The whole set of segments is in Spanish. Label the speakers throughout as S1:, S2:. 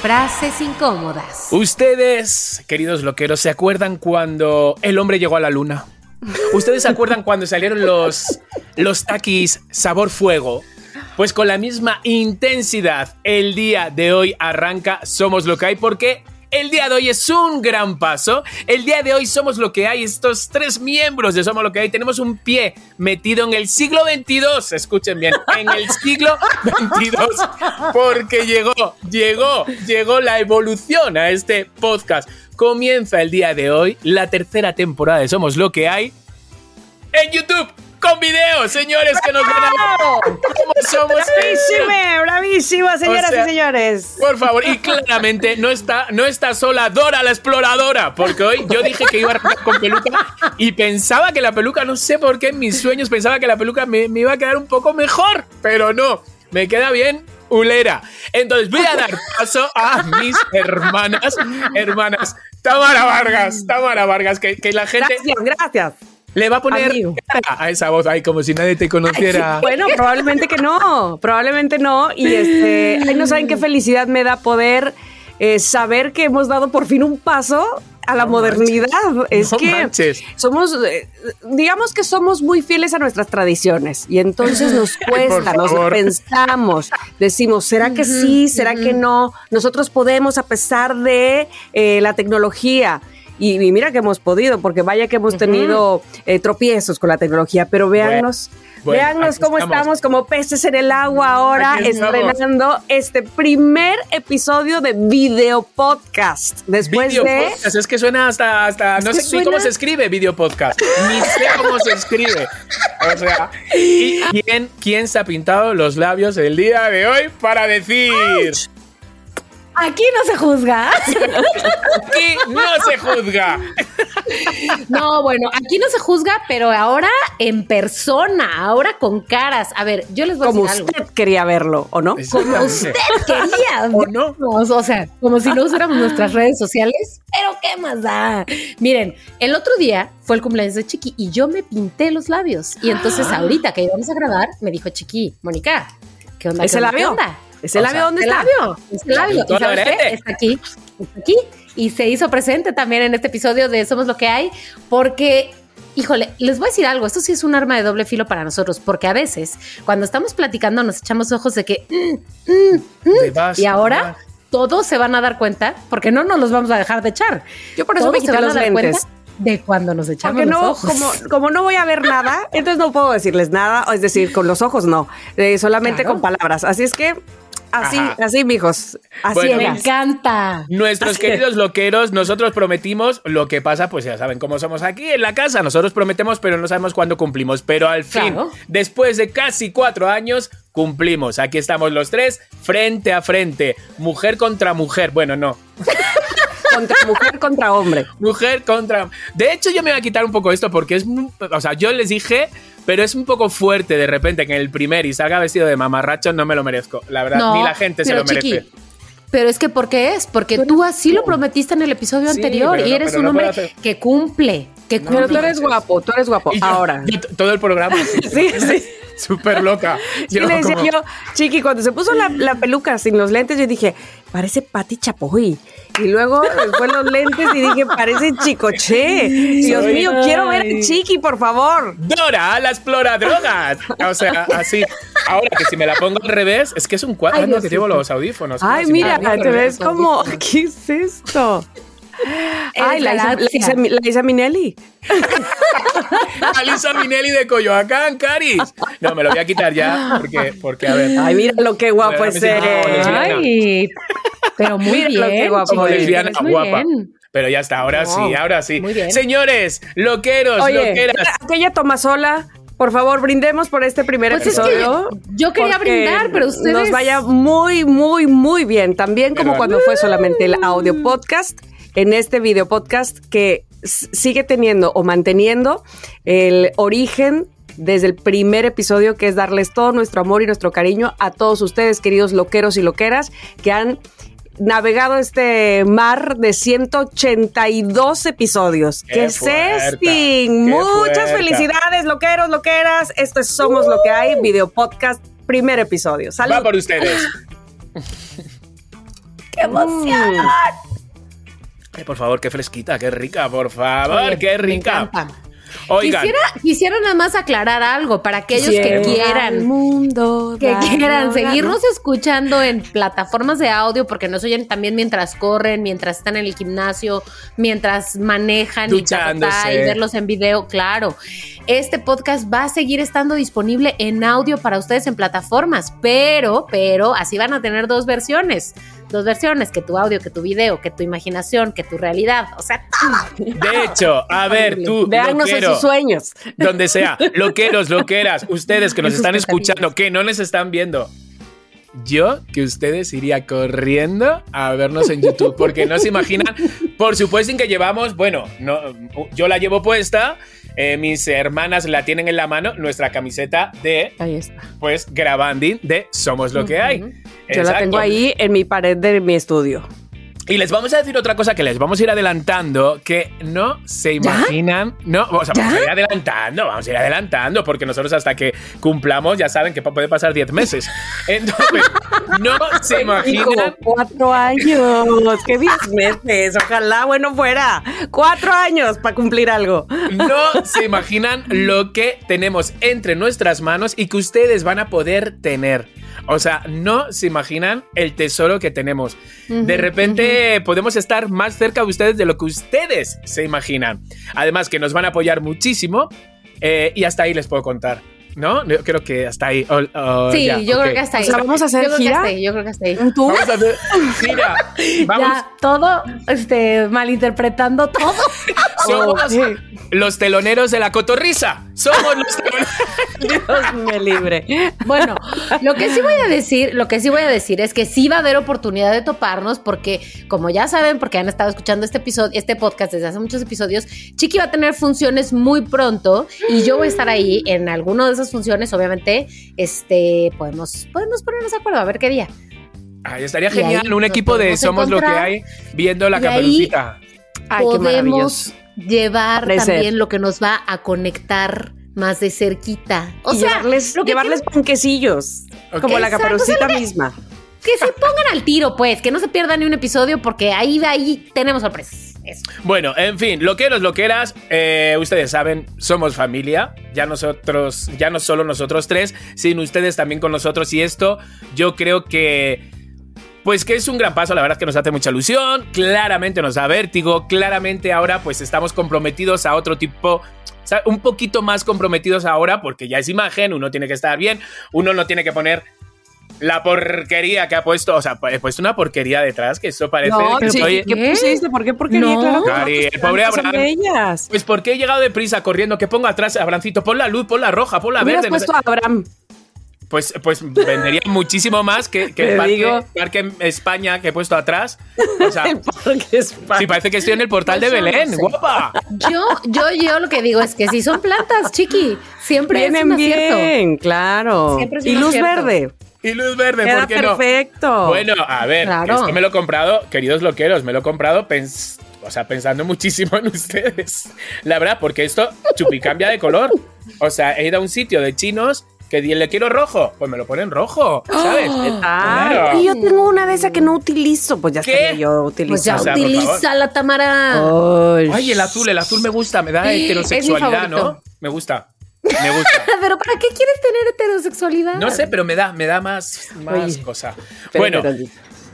S1: frases incómodas.
S2: Ustedes, queridos loqueros, ¿se acuerdan cuando el hombre llegó a la luna? ¿Ustedes se acuerdan cuando salieron los, los taquis sabor fuego? Pues con la misma intensidad, el día de hoy arranca Somos lo que hay porque el día de hoy es un gran paso. El día de hoy somos lo que hay. Estos tres miembros de Somos lo que hay. Tenemos un pie metido en el siglo 22. Escuchen bien, en el siglo 22. Porque llegó, llegó, llegó la evolución a este podcast. Comienza el día de hoy la tercera temporada de Somos lo que hay en YouTube con video, señores, que nos van a ¿Cómo somos?
S3: ¡Bravísime! ¡Bravísimo, señoras
S2: O sea,
S3: y señores!
S2: Por favor, y claramente no está, no está sola Dora la exploradora, porque hoy yo dije que iba a arrancar con peluca y pensaba que la peluca, no sé por qué en mis sueños pensaba que la peluca me, me iba a quedar un poco mejor, pero no, me queda bien ulera. Entonces voy a dar paso a mis hermanas, hermanas, Tamara Vargas, Tamara Vargas, que, que la gente
S3: Gracias, gracias.
S2: Le va a poner
S3: Amigo.
S2: a esa voz, ay, como si nadie te conociera.
S3: Bueno, probablemente que no, probablemente no. Y este, ay, no saben qué felicidad me da poder eh, saber que hemos dado por fin un paso a la
S2: No
S3: modernidad. Es
S2: No
S3: que
S2: manches.
S3: somos, eh, digamos que somos muy fieles a nuestras tradiciones y entonces nos cuesta, nos pensamos, decimos, ¿será que sí? ¿Será que no? Nosotros podemos a pesar de eh, la tecnología. Y, y mira que hemos podido, porque vaya que hemos tenido eh, tropiezos con la tecnología, pero véannos,
S2: Bueno,
S3: véannos cómo
S2: estamos.
S3: estamos como peces en el agua ahora, estrenando este primer episodio de video podcast. Después
S2: Video
S3: de...
S2: podcast, es que suena hasta, hasta no sé cómo se escribe video podcast, ni sé cómo se escribe. O sea, ¿y quién, quién se ha pintado los labios el día de hoy para decir
S1: Aquí no se juzga.
S2: aquí no se juzga?
S1: No, bueno, aquí no se juzga, pero ahora en persona, ahora con caras. A ver, yo les voy
S3: Como
S1: a decir
S3: usted quería verlo, ¿o no?
S1: Como usted quería.
S2: ¿O no?
S1: O sea, como si no usáramos nuestras redes sociales. Pero ¿qué más da? Miren, el otro día fue el cumpleaños de Chiqui y yo me pinté los labios. Y entonces
S3: Ah.
S1: ahorita que íbamos a grabar, me dijo Chiqui, Mónica, ¿qué onda?
S3: ¿Ese
S1: qué onda,
S3: labio?
S1: ¿Qué onda?
S3: ¿Ese
S2: O
S3: labio
S2: sea,
S3: dónde
S1: ¿Ese
S3: está?
S1: labio? ¿Ese labio?
S2: pintó
S1: ¿Y sabes qué? Está aquí, está aquí. Y se hizo presente también en este episodio de Somos lo que hay, porque, híjole, les voy a decir algo, esto sí es un arma de doble filo para nosotros, porque a veces cuando estamos platicando nos echamos ojos de que, mm, mm, mm,
S2: vas,
S1: y ahora todos se van a dar cuenta, porque no nos los vamos a dejar de echar.
S3: Yo por eso
S1: Todos
S3: me quité los lentes.
S1: cuenta de cuando nos echamos
S3: Porque
S1: los
S3: no,
S1: ojos.
S3: como, como no voy a ver nada, entonces no puedo decirles nada, es decir, con los ojos no, eh, solamente
S1: Claro.
S3: con palabras. Así es que, así,
S2: Ajá.
S3: así, mijos, así
S2: Bueno,
S1: Me encanta.
S2: Nuestros
S3: Así
S2: queridos loqueros, nosotros prometimos, lo que pasa, pues ya saben cómo somos aquí en la casa, nosotros prometemos, pero no sabemos cuándo cumplimos, pero al fin,
S1: Claro.
S2: después de casi cuatro años, cumplimos. Aquí estamos los tres, frente a frente, mujer contra mujer, bueno, no,
S3: Contra mujer, contra hombre.
S2: mujer contra... De hecho, yo me voy a quitar un poco esto porque es, o sea, yo les dije... Pero es un poco fuerte de repente que en el primer y salga vestido de mamarracho, no me lo merezco. La verdad,
S1: No,
S2: ni la gente se
S1: pero
S2: lo merece.
S1: Chiqui, Pero es que ¿por qué es? Porque tú así lo prometiste en el episodio
S2: Sí,
S1: anterior
S2: pero
S1: y
S2: no-
S1: eres
S2: pero
S1: un
S2: no
S1: hombre que cumple, que cumple.
S3: Pero tú eres guapo, tú eres guapo.
S2: Yo-
S3: Ahora.
S2: yo todo el programa.
S3: Sí, sí.
S2: Súper loca.
S3: Sí,
S2: Yo
S3: le decía
S2: como-
S3: yo, Chiqui, cuando se puso la, la peluca sin los lentes, yo dije, parece Pati Chapoy. Y luego después los lentes y dije, parece Chicoche. Dios
S2: Soy-
S3: mío, quiero ver a Chiqui, por favor.
S2: Dora, la explora drogas. O sea, así. Ahora que si me la pongo al revés, es que es un cuadro
S1: Ay,
S2: no, que llevo los audífonos.
S3: Ay,
S2: si
S3: mira, te ves como, ¿qué es esto? Ay, la Isa, la, Minelli.
S2: Alisa Minelli de Coyoacán, Caris. No, me lo voy a quitar ya porque, porque a ver.
S3: Ay, mira lo que guapo es
S2: lesbiana.
S1: Ay, pero muy
S3: Mira lo que
S1: bien.
S3: guapo
S2: como
S3: Oye,
S2: lesbiana
S1: eres muy
S2: guapa.
S1: bien.
S2: Pero ya está, ahora
S1: No,
S2: sí, ahora sí.
S1: muy bien.
S2: Señores, loqueros,
S3: Oye,
S2: loqueras.
S3: aquella toma sola. Por favor, brindemos por este primer
S1: Pues es que
S3: episodio.
S1: yo quería brindar, pero ustedes-
S3: Nos vaya muy, muy, muy bien. También como
S2: Pero-
S3: cuando fue solamente el audio podcast. En este video podcast que sigue teniendo o manteniendo el origen desde el primer episodio, que es darles todo nuestro amor y nuestro cariño a todos ustedes, queridos loqueros y loqueras, que han navegado este mar de 182 episodios.
S2: ¡Qué
S3: ¡Qué!
S2: ¡Qué
S3: Muchas felicidades, loqueros, loqueras. Esto es Somos lo que hay, video podcast, primer episodio. ¡Salud!
S2: Va por ustedes.
S3: ¡Qué emoción!
S2: Ay, por favor, qué fresquita, qué rica, por favor,
S1: Oye,
S2: qué rica. Oigan,
S1: Quisiera, quisiera nada más aclarar algo para aquellos que quieran.
S3: mundo
S1: que quieran seguirnos escuchando en plataformas de audio porque nos oyen también mientras corren, mientras están en el gimnasio, mientras manejan y, y verlos en video, claro. Este podcast va a seguir estando disponible en audio para ustedes en plataformas, pero, pero así van a tener dos versiones. Dos versiones, que tu audio, que tu video, que tu imaginación, que tu realidad. O sea,
S2: de hecho, a ver, tú,
S3: Veannos en sus sueños.
S2: donde sea, loqueros, loqueras, ustedes que nos están escuchando, que no les están viendo. Yo que ustedes iría corriendo a vernos en YouTube, porque no se imaginan, por supuesto que llevamos, bueno, no, yo la llevo puesta, eh, mis hermanas la tienen en la mano, nuestra camiseta de,
S3: Ahí está.
S2: pues, grabanding de Somos lo que hay.
S3: Yo la tengo ahí en mi pared de mi estudio.
S2: Y les vamos a decir otra cosa que les vamos a ir adelantando, que no se imaginan, no, o sea, vamos a ir adelantando, vamos a ir adelantando, porque nosotros hasta que cumplamos ya saben que puede pasar 10 meses. Entonces, no se imaginan,
S3: cuatro años. ¡Qué diez meses! Ojalá, bueno, fuera. Cuatro años para cumplir algo.
S2: no se imaginan lo que tenemos entre nuestras manos y que ustedes van a poder tener. O sea, no se imaginan el tesoro que tenemos. De repente podemos estar más cerca de ustedes de lo que ustedes se imaginan. Además que nos van a apoyar muchísimo eh, y hasta ahí les puedo contar. ¿No? Yo creo que hasta ahí. Oh, oh,
S1: sí,
S2: ya,
S1: yo creo que hasta ahí.
S3: O sea, ¿vamos a hacer
S1: yo creo que
S3: gira?
S1: hasta ahí, yo creo que hasta ahí.
S3: ¿Tú?
S2: Vamos a hacer. Mira, vamos.
S1: Ya, todo, este, malinterpretando todo.
S2: Somos los teloneros de la cotorrisa. Somos los teloneros.
S3: Dios me libre.
S1: Bueno, lo que sí voy a decir, lo que sí voy a decir es que sí va a haber oportunidad de toparnos porque, como ya saben, porque han estado escuchando este episodio, este podcast desde hace muchos episodios, Chiqui va a tener funciones muy pronto y yo voy a estar ahí en alguna de esas funciones, obviamente, este, podemos, podemos ponernos de acuerdo a ver qué día.
S2: Ay, estaría
S1: Y
S2: genial un equipo de Somos lo que hay viendo la caperucita.
S3: Ay, qué maravilloso.
S1: podemos llevar
S3: Parecer.
S1: también lo que nos va a conectar más de cerquita. O
S3: y
S1: sea,
S3: llevarles,
S1: lo que
S3: llevarles panquecillos. Como la
S1: Exacto,
S3: caperucita
S1: o sea,
S3: misma.
S1: que se pongan al tiro, pues, que no se pierdan ni un episodio porque ahí de ahí tenemos sorpresas.
S2: Bueno, en fin, loqueros, loqueras, eh, ustedes saben, somos familia. Ya nosotros, ya no solo nosotros tres, sino ustedes también con nosotros. Y esto, yo creo que. Pues que es un gran paso, la verdad es que nos hace mucha ilusión, claramente nos da vértigo, claramente ahora pues estamos comprometidos a otro tipo, un poquito más comprometidos ahora porque ya es imagen, uno tiene que estar bien, uno no tiene que poner la porquería que ha puesto, o sea, he puesto una porquería detrás que eso parece
S3: No,
S2: que
S3: sí,
S2: soy-
S3: ¿qué pusiste? ¿Por qué porquería?
S1: No.
S3: Claro
S2: Cari, el pobre Abraham.
S3: bellas.
S2: Pues porque he llegado deprisa corriendo, que ponga atrás, Abrancito, pon la luz, pon la roja, pon la verde.
S3: puesto a Abraham.
S2: Pues, pues vendería muchísimo más que, el parque,
S3: digo.
S2: parque en España que he puesto atrás. O sea,
S3: El parque España.
S2: sí, parece que estoy en el portal de
S1: Pues no
S2: Belén,
S1: sé.
S2: guapa.
S1: Yo, yo, yo lo que digo es que si son plantas, chiqui, siempre es
S3: Vienen
S1: un acierto.
S3: bien, claro.
S1: Siempre es
S3: Y
S1: un
S3: luz
S1: acierto.
S3: verde.
S2: Y luz verde,
S3: Queda
S2: ¿por qué no?
S3: perfecto.
S2: Bueno, a ver,
S1: Claro.
S2: esto me lo he comprado, queridos loqueros, me lo he comprado pens- o sea, pensando muchísimo en ustedes. La verdad, porque esto chupi cambia de color. O sea, he ido a un sitio de chinos que di- le quiero rojo, pues me lo ponen rojo, ¿sabes?
S3: Ah,
S2: Claro.
S3: y yo tengo una de esas que no utilizo. Pues ya estaría yo
S1: Pues ya
S2: O sea,
S1: utiliza la Tamara.
S3: Ay,
S2: Ay, el azul, el azul me gusta, me da heterosexualidad, ¿no? Me gusta. Me gusta.
S1: Pero ¿para qué quieres tener heterosexualidad?
S2: No sé, pero me da, me da más, más
S3: Oye,
S2: cosa. Bueno,
S3: tantito.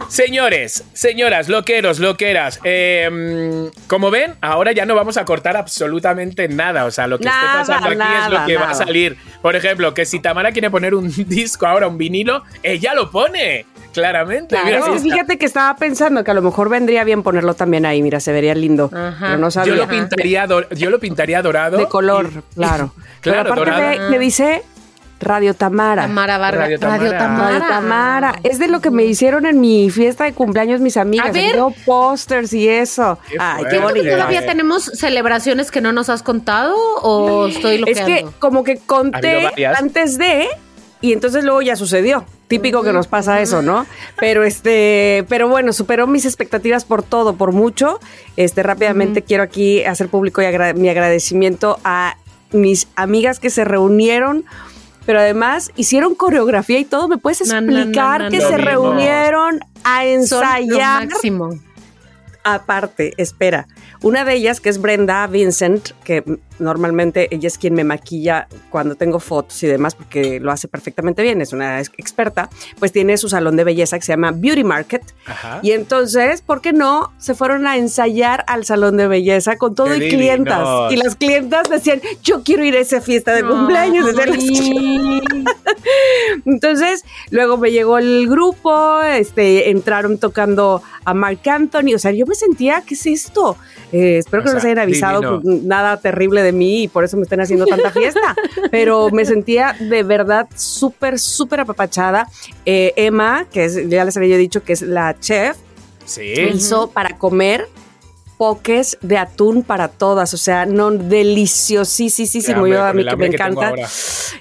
S2: Señores, señoras, loqueros, loqueras, eh, como ven, ahora ya no vamos a cortar absolutamente nada. O sea, lo que
S3: Nada,
S2: esté pasando aquí es lo
S3: nada,
S2: que va a salir. Por ejemplo, que si Tamara quiere poner un disco ahora, un vinilo, ella lo pone. Claramente.
S1: Claro.
S2: Mira,
S3: Es
S2: sí
S3: que
S2: está.
S3: fíjate que estaba pensando que a lo mejor vendría bien ponerlo también ahí. Mira, se vería lindo.
S1: Ajá.
S3: Pero no
S2: yo
S3: sabía.
S2: lo pintaría, yo lo pintaría dorado.
S3: de color,
S2: y-
S3: claro.
S2: Claro,
S3: Pero aparte
S2: dorado.
S3: le, le dice Radio Tamara.
S1: Tamara Vargas.
S2: Radio Tamara.
S1: Radio Tamara.
S3: Radio Tamara. Es de lo que me hicieron en mi fiesta de cumpleaños mis amigas.
S1: A ver.
S3: Pósters y eso.
S2: Qué
S3: Ay,
S2: fuerte.
S3: qué
S1: ¿Siento que
S3: bonito.
S1: todavía tenemos celebraciones que no nos has contado o estoy
S3: Es
S1: loqueando?
S3: que como que conté antes de y entonces luego ya sucedió. Típico que nos pasa eso, ¿no? Pero este, pero bueno, superó mis expectativas por todo, por mucho. Este, rápidamente quiero aquí hacer público y agra- mi agradecimiento a mis amigas que se reunieron. Pero además hicieron coreografía y todo. ¿Me puedes
S1: No, no, no,
S3: explicar
S1: no,
S3: que se reunieron a
S1: Son lo
S3: ensayar?
S1: máximo.
S3: Aparte, espera, una de ellas, que es Brenda Vincent, que normalmente ella es quien me maquilla cuando tengo fotos y demás, porque lo hace perfectamente bien, es una ex- experta, pues tiene su salón de belleza que se llama Beauty Market.
S2: Ajá.
S3: Y entonces, ¿por qué no? Se fueron a ensayar al salón de belleza con todo
S2: Qué
S3: y clientas.
S2: divinos.
S3: Y las clientas decían, yo quiero ir a esa fiesta de cumpleaños. Entonces, luego me llegó el grupo, este, entraron tocando a Mark Anthony. O sea, yo me sentía, ¿qué es esto? Eh, espero que
S2: O
S3: no les hayan avisado pues, nada terrible de mí y por eso me estén haciendo tanta fiesta. Pero me sentía de verdad súper, súper apapachada. Eh, Emma, que es, ya les había dicho que es la chef,
S2: Sí.
S3: hizo para comer poques de atún para todas, o sea, no deliciosísimo,
S2: Hambre,
S3: yo a
S2: con
S3: mí que me encanta.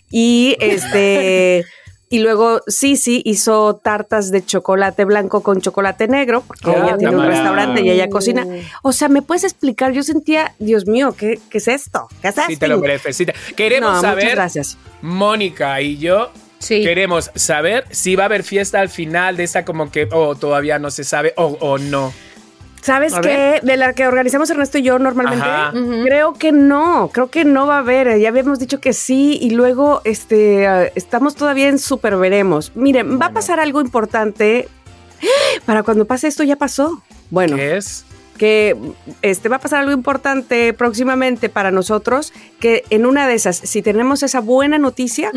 S3: Y este y luego Sisi hizo tartas de chocolate blanco con chocolate negro, porque
S2: Oh,
S3: ella tiene un restaurante y ella cocina. O sea, ¿me puedes explicar? Yo sentía, Dios mío, ¿qué, qué es esto? ¿Qué es
S2: Sí, te lo mereces. sí te- Queremos
S3: No, muchas
S2: saber,
S3: gracias.
S2: Mónica y yo,
S1: Sí.
S2: queremos saber si va a haber fiesta al final de esa como que o todavía no se sabe o, o no.
S3: ¿Sabes qué? De la que organizamos Ernesto y yo normalmente, creo que no, creo que no va a haber. Ya habíamos dicho que sí y luego este, ah, estamos todavía en super veremos. Miren, va a pasar algo importante. Para cuando pase esto ya pasó. Bueno,
S2: ¿Qué es?
S3: que este va a pasar algo importante próximamente para nosotros, que en una de esas, si tenemos esa buena noticia,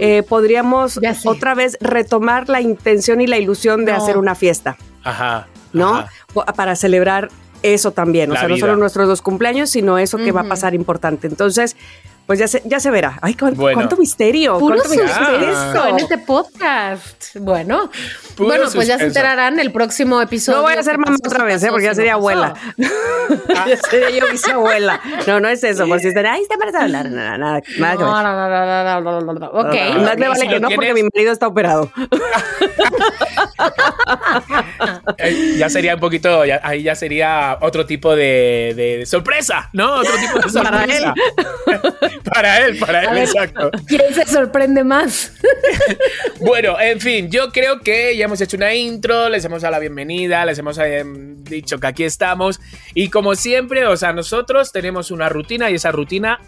S3: eh, podríamos otra vez retomar la intención y la ilusión de
S1: No.
S3: hacer una fiesta.
S2: Ajá.
S3: ¿no?
S2: ajá.
S3: Para celebrar eso también, o
S2: La
S3: sea, no solo nuestros dos cumpleaños, sino eso que va a pasar importante. Entonces, pues ya se, ya se verá. Ay, ¿cuánto, cuánto misterio?
S1: Puro
S3: ¿Cuánto
S1: en este podcast? Bueno,
S2: Puro
S1: bueno, pues ya se enterarán el próximo episodio.
S3: No voy a ser mamá otra vez, ¿eh? porque ya sería abuela. Ya sería yo bisabuela. No, no es eso, porque si están, ay, está para hablar, nada, nada, nada.
S1: No, no, no, no, Ok.
S3: Más vale que no, porque mi marido está operado.
S2: ya sería un poquito, ya, ahí ya sería otro tipo de, de, sorpresa, ¿no? Otro tipo de sorpresa.
S3: para él,
S2: para él,
S1: ver,
S2: exacto.
S1: ¿Quién se sorprende más?
S2: Bueno, en fin, yo creo que ya hemos hecho una intro, les hemos dado la bienvenida, les hemos eh, dicho que aquí estamos y como siempre, o sea, nosotros tenemos una rutina y esa rutina,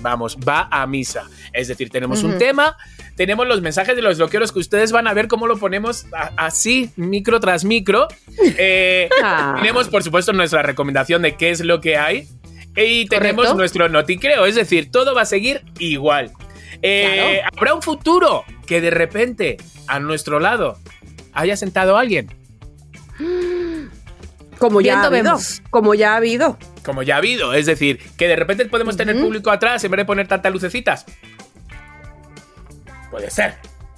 S2: vamos, va a misa. Es decir, tenemos un tema, tenemos los mensajes de los loqueros que ustedes van a ver cómo lo ponemos así, micro tras micro. Eh,
S3: Ah.
S2: Tenemos, por supuesto, nuestra recomendación de qué es lo que hay. Y tenemos
S1: Correcto.
S2: nuestro noticreo, es decir, todo va a seguir igual. Eh, Habrá un futuro que de repente a nuestro lado haya sentado alguien,
S3: Como ya ha habido.
S1: vemos.
S3: Como ya ha habido.
S2: como ya ha habido. Es decir, que de repente podemos tener público atrás en vez de poner tantas lucecitas. Puede ser.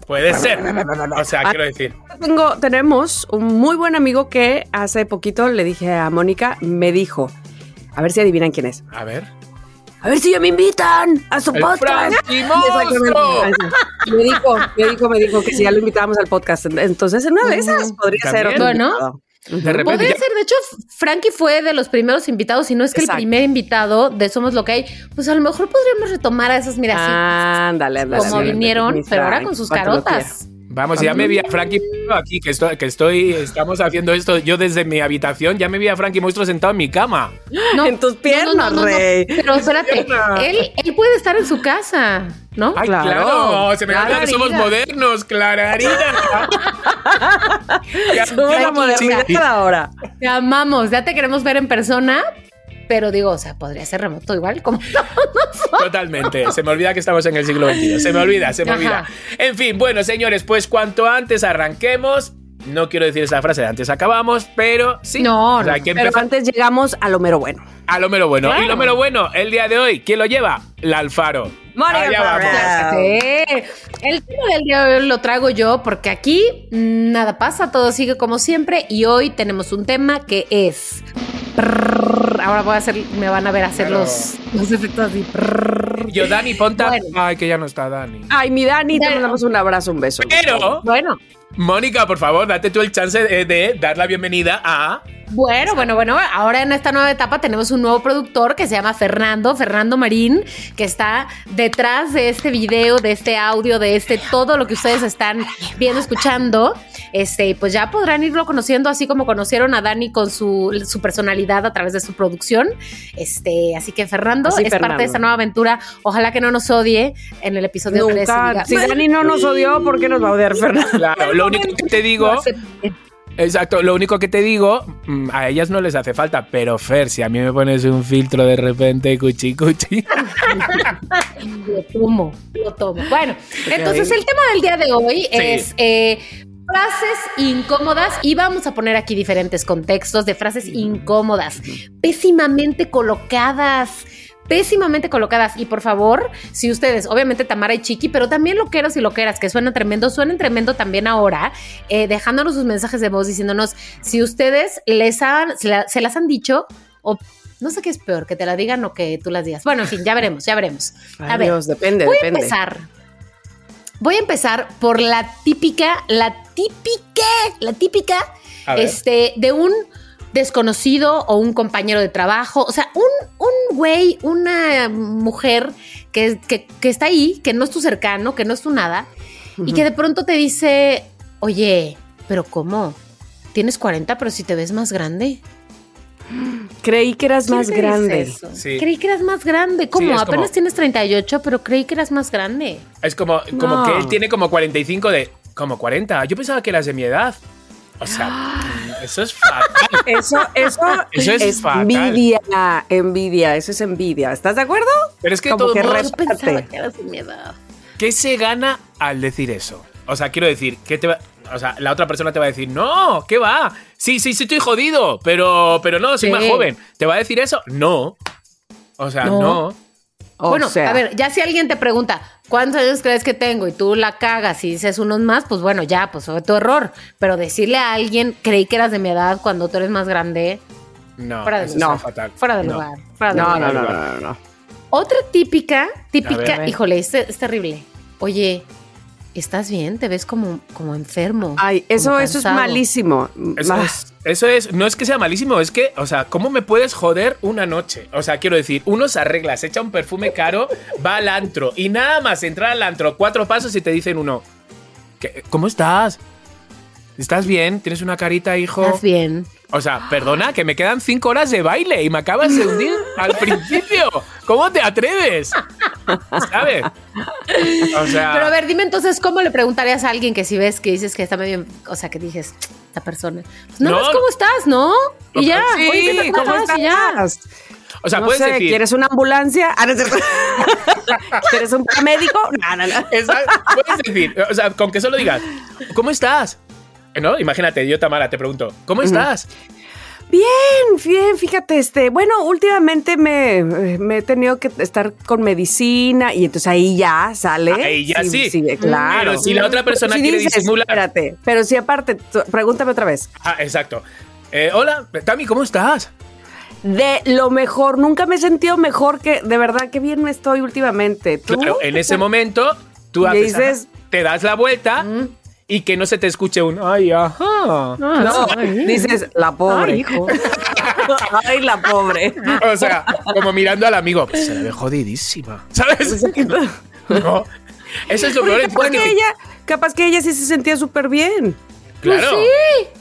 S2: Puede ser. O sea, quiero decir.
S3: Tengo, tenemos un muy buen amigo que hace poquito le dije a Mónica, me dijo, a ver si adivinan quién es.
S2: A ver.
S3: A ver si ya me invitan a su
S2: El
S3: podcast. Me dijo, me dijo, me dijo que si ya lo invitábamos al podcast. Entonces, en una de esas podría ser otro
S1: Bueno.
S2: De repente.
S1: Podría
S2: ya-
S1: ser, de hecho, Frankie fue de los primeros invitados, si no es que
S3: Exacto.
S1: el primer invitado de Somos lo que hay. Pues a lo mejor podríamos retomar a esos, mira, así,
S3: Ándale, ándale.
S1: como
S3: ándale.
S1: vinieron, pero ahora con sus carotas.
S2: Vamos, ya me vi a Frankie aquí, que estoy, que estoy, estamos haciendo esto yo desde mi habitación, ya me vi a Frankie Monstruo sentado en mi cama.
S1: No,
S3: En tus piernas, rey.
S1: Pero espérate, él, él puede estar en su casa, ¿no?
S2: Ay, claro,
S3: Claro.
S2: se me olvida que somos modernos, Clararina.
S3: Sube la modernidad ahora.
S1: Te amamos, ya te queremos ver en persona, pero digo, o sea, podría ser remoto igual, como
S2: Totalmente, se me olvida que estamos en el siglo XXI, se me olvida, se me
S1: Ajá.
S2: olvida. En fin, bueno, señores, pues cuanto antes arranquemos, No quiero decir esa frase de antes acabamos, pero sí.
S1: No,
S2: O sea,
S1: no,
S3: Pero antes llegamos a lo mero bueno.
S2: a lo mero bueno. Y
S1: Claro.
S2: lo mero bueno, el día de hoy, ¿quién lo lleva? La Alfaro. Allá vamos.
S1: Sí. El tema del día de hoy lo traigo yo porque aquí nada pasa, todo sigue como siempre y hoy tenemos un tema que es... Ahora voy a hacer, me van a ver hacer
S2: Claro.
S1: los, los efectos así.
S2: Yo, Dani, ponta.
S1: Bueno.
S2: Ay, que ya no está Dani.
S3: Ay, mi Dani, te mandamos un abrazo, un beso.
S2: Pero,
S1: Bueno,
S2: Mónica, por favor, date tú el chance de, de dar la bienvenida a.
S1: Bueno, bueno, bueno, ahora en esta nueva etapa tenemos un nuevo productor que se llama Fernando, Fernando Marín, que está detrás de este video, de este audio, de este todo lo que ustedes están viendo, escuchando. Este, pues ya podrán irlo conociendo así como conocieron a Dani con su, su personalidad a través de su producción. Este, así que Fernando
S3: Así,
S1: es parte de esta nueva aventura. Ojalá que no nos odie en el episodio 3.
S3: Nunca. Si Dani no nos odió, ¿por qué nos va a odiar Fernando?
S2: Claro, lo único que te digo. Exacto, lo único que te digo, mm, a ellas no les hace falta, pero Fer, si a mí me pones un filtro de repente, cuchi cuchi.
S1: Lo tomo, lo tomo. Bueno, entonces el tema del día de hoy es eh, frases incómodas y vamos a poner aquí diferentes contextos de frases incómodas, pésimamente colocadas. Pésimamente colocadas. Y por favor, si ustedes, obviamente Tamara y Chiqui, pero también loqueros y loqueras, que suenan tremendo, suenan tremendo también ahora, eh, dejándonos sus mensajes de voz diciéndonos si ustedes les han, se, la- se las han dicho o no sé qué es peor, que te la digan o que tú las digas. Bueno, en fin, ya veremos, ya veremos. A
S3: Ay,
S1: ver,
S3: Dios, depende,
S1: voy a empezar. Voy a empezar por la típica, la típica, la típica, este, de un desconocido o un compañero de trabajo, o sea, un, un güey, una mujer que, que, que está ahí, que no es tu cercano, que no es tu nada, y que de pronto te dice, oye, pero ¿cómo? Tienes 40, pero si te ves más grande.
S3: Creí que eras
S1: ¿Quién
S3: más grande.
S2: Sí.
S1: Creí que eras más grande. ¿Cómo?
S2: como-
S1: Apenas tienes 38, pero creí que eras más grande.
S2: Es como, como
S3: No.
S2: que él tiene como 45 de. Como 40. Yo pensaba que eras de mi edad. O sea, eso es fatal.
S3: Eso, eso,
S2: Eso es fatal.
S3: envidia, envidia, eso es envidia. ¿Estás de acuerdo?
S2: Pero es que
S3: Como
S2: todo
S3: que
S2: mundo-
S1: pensaba que eras de mi edad.
S2: ¿Qué se gana al decir eso? O sea, quiero decir, ¿qué te va- O sea, la otra persona te va a decir, no, ¿qué va? Sí, sí, sí, estoy jodido, pero, pero no, soy
S1: Sí.
S2: más joven. ¿Te va a decir eso? No. O sea,
S1: No.
S2: no.
S3: O
S1: bueno,
S3: sea,
S1: a ver, ya si alguien te pregunta, ¿cuántos años crees que tengo? Y tú la cagas y dices unos más, pues bueno, ya, pues fue tu error. Pero decirle a alguien, creí que eras de mi edad cuando tú eres más grande,
S2: No,
S1: Fuera de
S3: lugar.
S2: está fatal.
S1: fuera de
S2: No.
S1: lugar. Fuera de
S3: no,
S1: lugar.
S3: no, no, no, no, no.
S1: Otra típica, típica,
S2: ver.
S1: híjole, es, es terrible. Oye, ¿estás bien? Te ves como, como enfermo.
S3: Ay, eso,
S1: como
S3: eso es malísimo.
S2: Eso
S3: Ah,
S2: es, eso es, no es que sea malísimo, es que, o sea, ¿cómo me puedes joder una noche? O sea, quiero decir, uno se arregla, se echa un perfume caro, va al antro y nada más entrar al antro, cuatro pasos y te dicen uno, "¿Qué- ¿cómo estás? ¿Estás bien? ¿Tienes una carita, hijo?
S1: ¿Estás bien?
S2: O sea, perdona, que me quedan cinco horas de baile y me acabas de hundir al principio. ¿Cómo te atreves? ¿Sabes? O sea,
S1: Pero a ver, dime entonces, ¿cómo le preguntarías a alguien que si ves que dices que está medio, o sea, que dices, esta persona, pues nada
S2: No.
S1: más, ¿cómo estás, no? Y ya,
S3: sí,
S1: oye, ¿qué te
S3: ¿cómo
S1: pasa? Y ya.
S3: estás?
S2: o sea
S3: no
S2: puedes
S3: sé,
S2: decir.
S3: ¿quieres una ambulancia? Ah, no. ¿Quieres un paramédico? No, no, no.
S2: Exacto, puedes decir, o sea, con que solo digas, ¿cómo estás? ¿No? Imagínate, yo, Tamara, te pregunto, ¿cómo estás?
S3: Bien, bien, fíjate, este, bueno, últimamente me, me he tenido que estar con medicina y entonces ahí ya sale.
S2: Ahí ya sí.
S3: claro.
S2: Pero si la otra persona
S3: Si
S2: quiere
S3: dices,
S2: disimular-
S3: Espérate, pero si aparte, tú- pregúntame otra vez.
S2: Ah, exacto. Eh, hola, Tami, ¿cómo estás?
S3: De lo mejor, nunca me he sentido mejor que, de verdad, que bien me estoy últimamente. ¿Tú?
S2: Claro, en ese momento tú haces,
S3: dices-
S2: te das la vuelta y que no se te escuche un ay, ajá.
S3: No, dices, la pobre.
S1: Ay, hijo.
S3: Ay, la pobre.
S2: O sea, como mirando al amigo, pues se la ve jodidísima, ¿sabes? No. Eso es lo peor.
S3: Capaz que- ella, capaz que ella sí se sentía súper bien.
S2: Claro.
S1: Pues sí.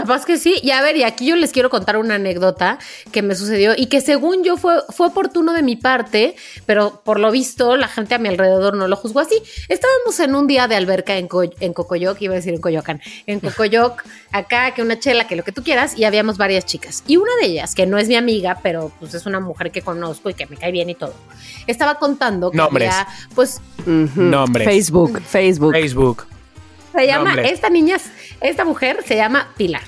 S1: Capaz que sí. Y a ver, y aquí yo les quiero contar una anécdota que me sucedió y que según yo fue, fue oportuno de mi parte, pero por lo visto la gente a mi alrededor no lo juzgó así. Estábamos en un día de alberca en, Co- en Cocoyoc, iba a decir en Coyoacán, en Cocoyoc, acá, que una chela, que lo que tú quieras, y habíamos varias chicas. Y una de ellas, que no es mi amiga, pero pues es una mujer que conozco y que me cae bien y todo, estaba contando que
S2: Nombres.
S1: había, pues.
S2: Nombres.
S3: Facebook, Facebook.
S2: Facebook.
S1: Se llama,
S2: Nombre.
S1: esta niña, esta mujer se llama Pilar.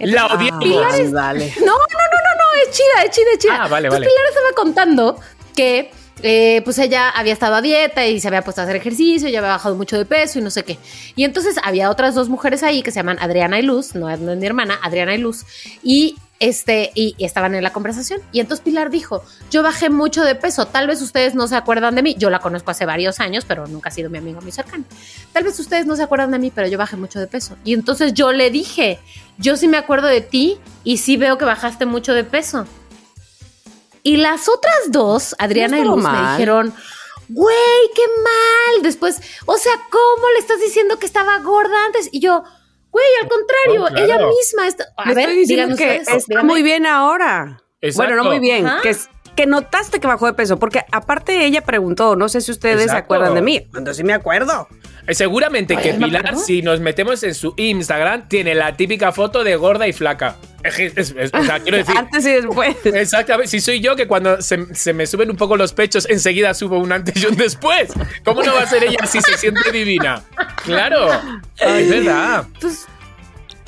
S2: La.
S1: Pilar es-
S3: Dale.
S1: No, no, no, no, no, es chida, es chida, es chida.
S2: Ah, vale,
S1: Entonces,
S2: vale.
S1: Pilar estaba contando que eh, pues ella había estado a dieta y se había puesto a hacer ejercicio, ya había bajado mucho de peso y no sé qué. Y entonces había otras dos mujeres ahí que se llaman Adriana y Luz, no, es mi hermana, Adriana y Luz, y este, y, y estaban en la conversación. Y entonces Pilar dijo, yo bajé mucho de peso, tal vez ustedes no se acuerdan de mí, yo la conozco hace varios años, pero nunca ha sido mi amiga muy cercana. Tal vez ustedes no se acuerdan de mí, pero yo bajé mucho de peso. Y entonces yo le dije, yo sí me acuerdo de ti y sí veo que bajaste mucho de peso. Y las otras dos, Adriana y Luz, me dijeron, güey, qué mal. Después, o sea, ¿cómo le estás diciendo que estaba gorda antes? Y yo, güey, al contrario,
S2: Oh, claro.
S1: ella misma está. A
S3: Le
S1: ver,
S3: estoy diciendo que
S1: ustedes,
S3: está
S1: díganme.
S3: muy bien ahora.
S2: Exacto.
S3: Bueno, no muy bien,
S1: Ajá.
S3: que, es- que notaste que bajó de peso, porque aparte ella preguntó, no sé si ustedes se
S2: Exacto.
S3: acuerdan de mí, cuando sí me acuerdo.
S2: Eh, Seguramente que
S1: Ay, ¿me
S2: Pilar, si nos metemos en su Instagram, tiene la típica foto de gorda y flaca. Es es- es- o sea, quiero decir.
S3: Antes y después.
S2: Exactamente, si soy yo que cuando se, se me suben un poco los pechos, enseguida subo un antes y un después. ¿Cómo no va a ser ella si se siente divina? Claro, es verdad.
S1: Pues,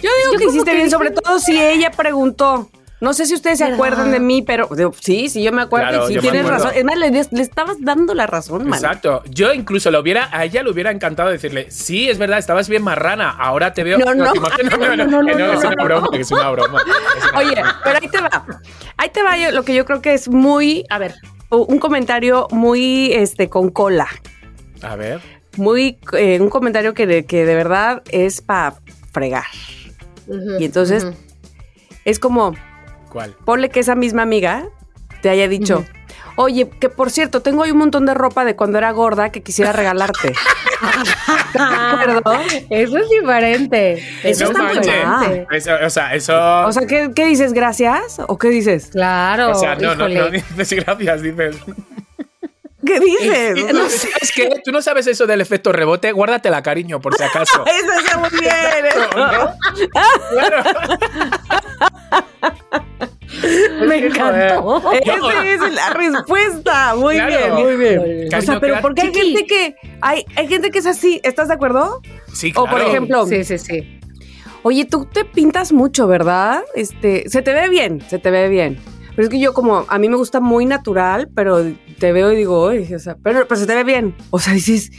S3: Yo digo
S1: Yo
S3: que hiciste
S1: que
S3: bien, sobre todo si ella preguntó. No sé si ustedes se acuerdan de mí, pero digo, sí, sí, yo me acuerdo.
S2: Claro,
S3: sí tienes
S2: acuerdo.
S3: razón. Es más, le, le estabas dando la razón, man.
S2: Exacto. Yo incluso lo hubiera, a ella le hubiera encantado decirle, sí, es verdad, estabas bien marrana, ahora te veo.
S3: No, no.
S2: no, no,
S1: No, no,
S2: que no,
S1: no.
S2: es una broma, es una broma.
S3: Oye, pero ahí te va. Ahí te va yo- lo que yo creo que es muy.
S1: a ver.
S3: Un comentario muy este con cola.
S2: A ver.
S3: Muy. eh, un comentario que de, que de verdad es para fregar. Y entonces-. Es como.
S2: ¿Cuál?
S3: Ponle que esa misma amiga te haya dicho. Oye, que por cierto, tengo ahí un montón de ropa de cuando era gorda que quisiera regalarte. ¿De acuerdo?
S1: Eso es diferente. Eso
S3: No
S1: está diferente.
S2: Eso- o sea, eso.
S3: O sea, ¿qué, qué dices? ¿Gracias? ¿O qué dices?
S1: Claro.
S2: o sea, no, no, no dices gracias, dices.
S3: ¿Qué dices?
S1: Es- no sé.
S2: ¿Sabes qué? Tú no sabes eso del efecto rebote, guárdatela, cariño, por si acaso.
S3: Eso está muy bien. eso.
S2: Claro.
S1: Me
S2: que,
S1: encantó.
S3: Esa es la respuesta. Muy
S2: Claro.
S3: bien, muy bien.
S1: Híjole.
S3: O sea,
S2: Cariño,
S3: pero
S2: claro.
S3: porque hay gente que hay, hay gente que es así, ¿estás de acuerdo?
S2: Sí,
S3: O por
S2: claro.
S3: ejemplo,
S1: Sí, sí, sí.
S3: Oye, tú te pintas mucho, ¿verdad? Este, se te ve bien, se te ve bien. Pero es que yo como, a mí me gusta muy natural, pero te veo y digo, "Uy", o sea, pero, pero se te ve bien. O sea, dices,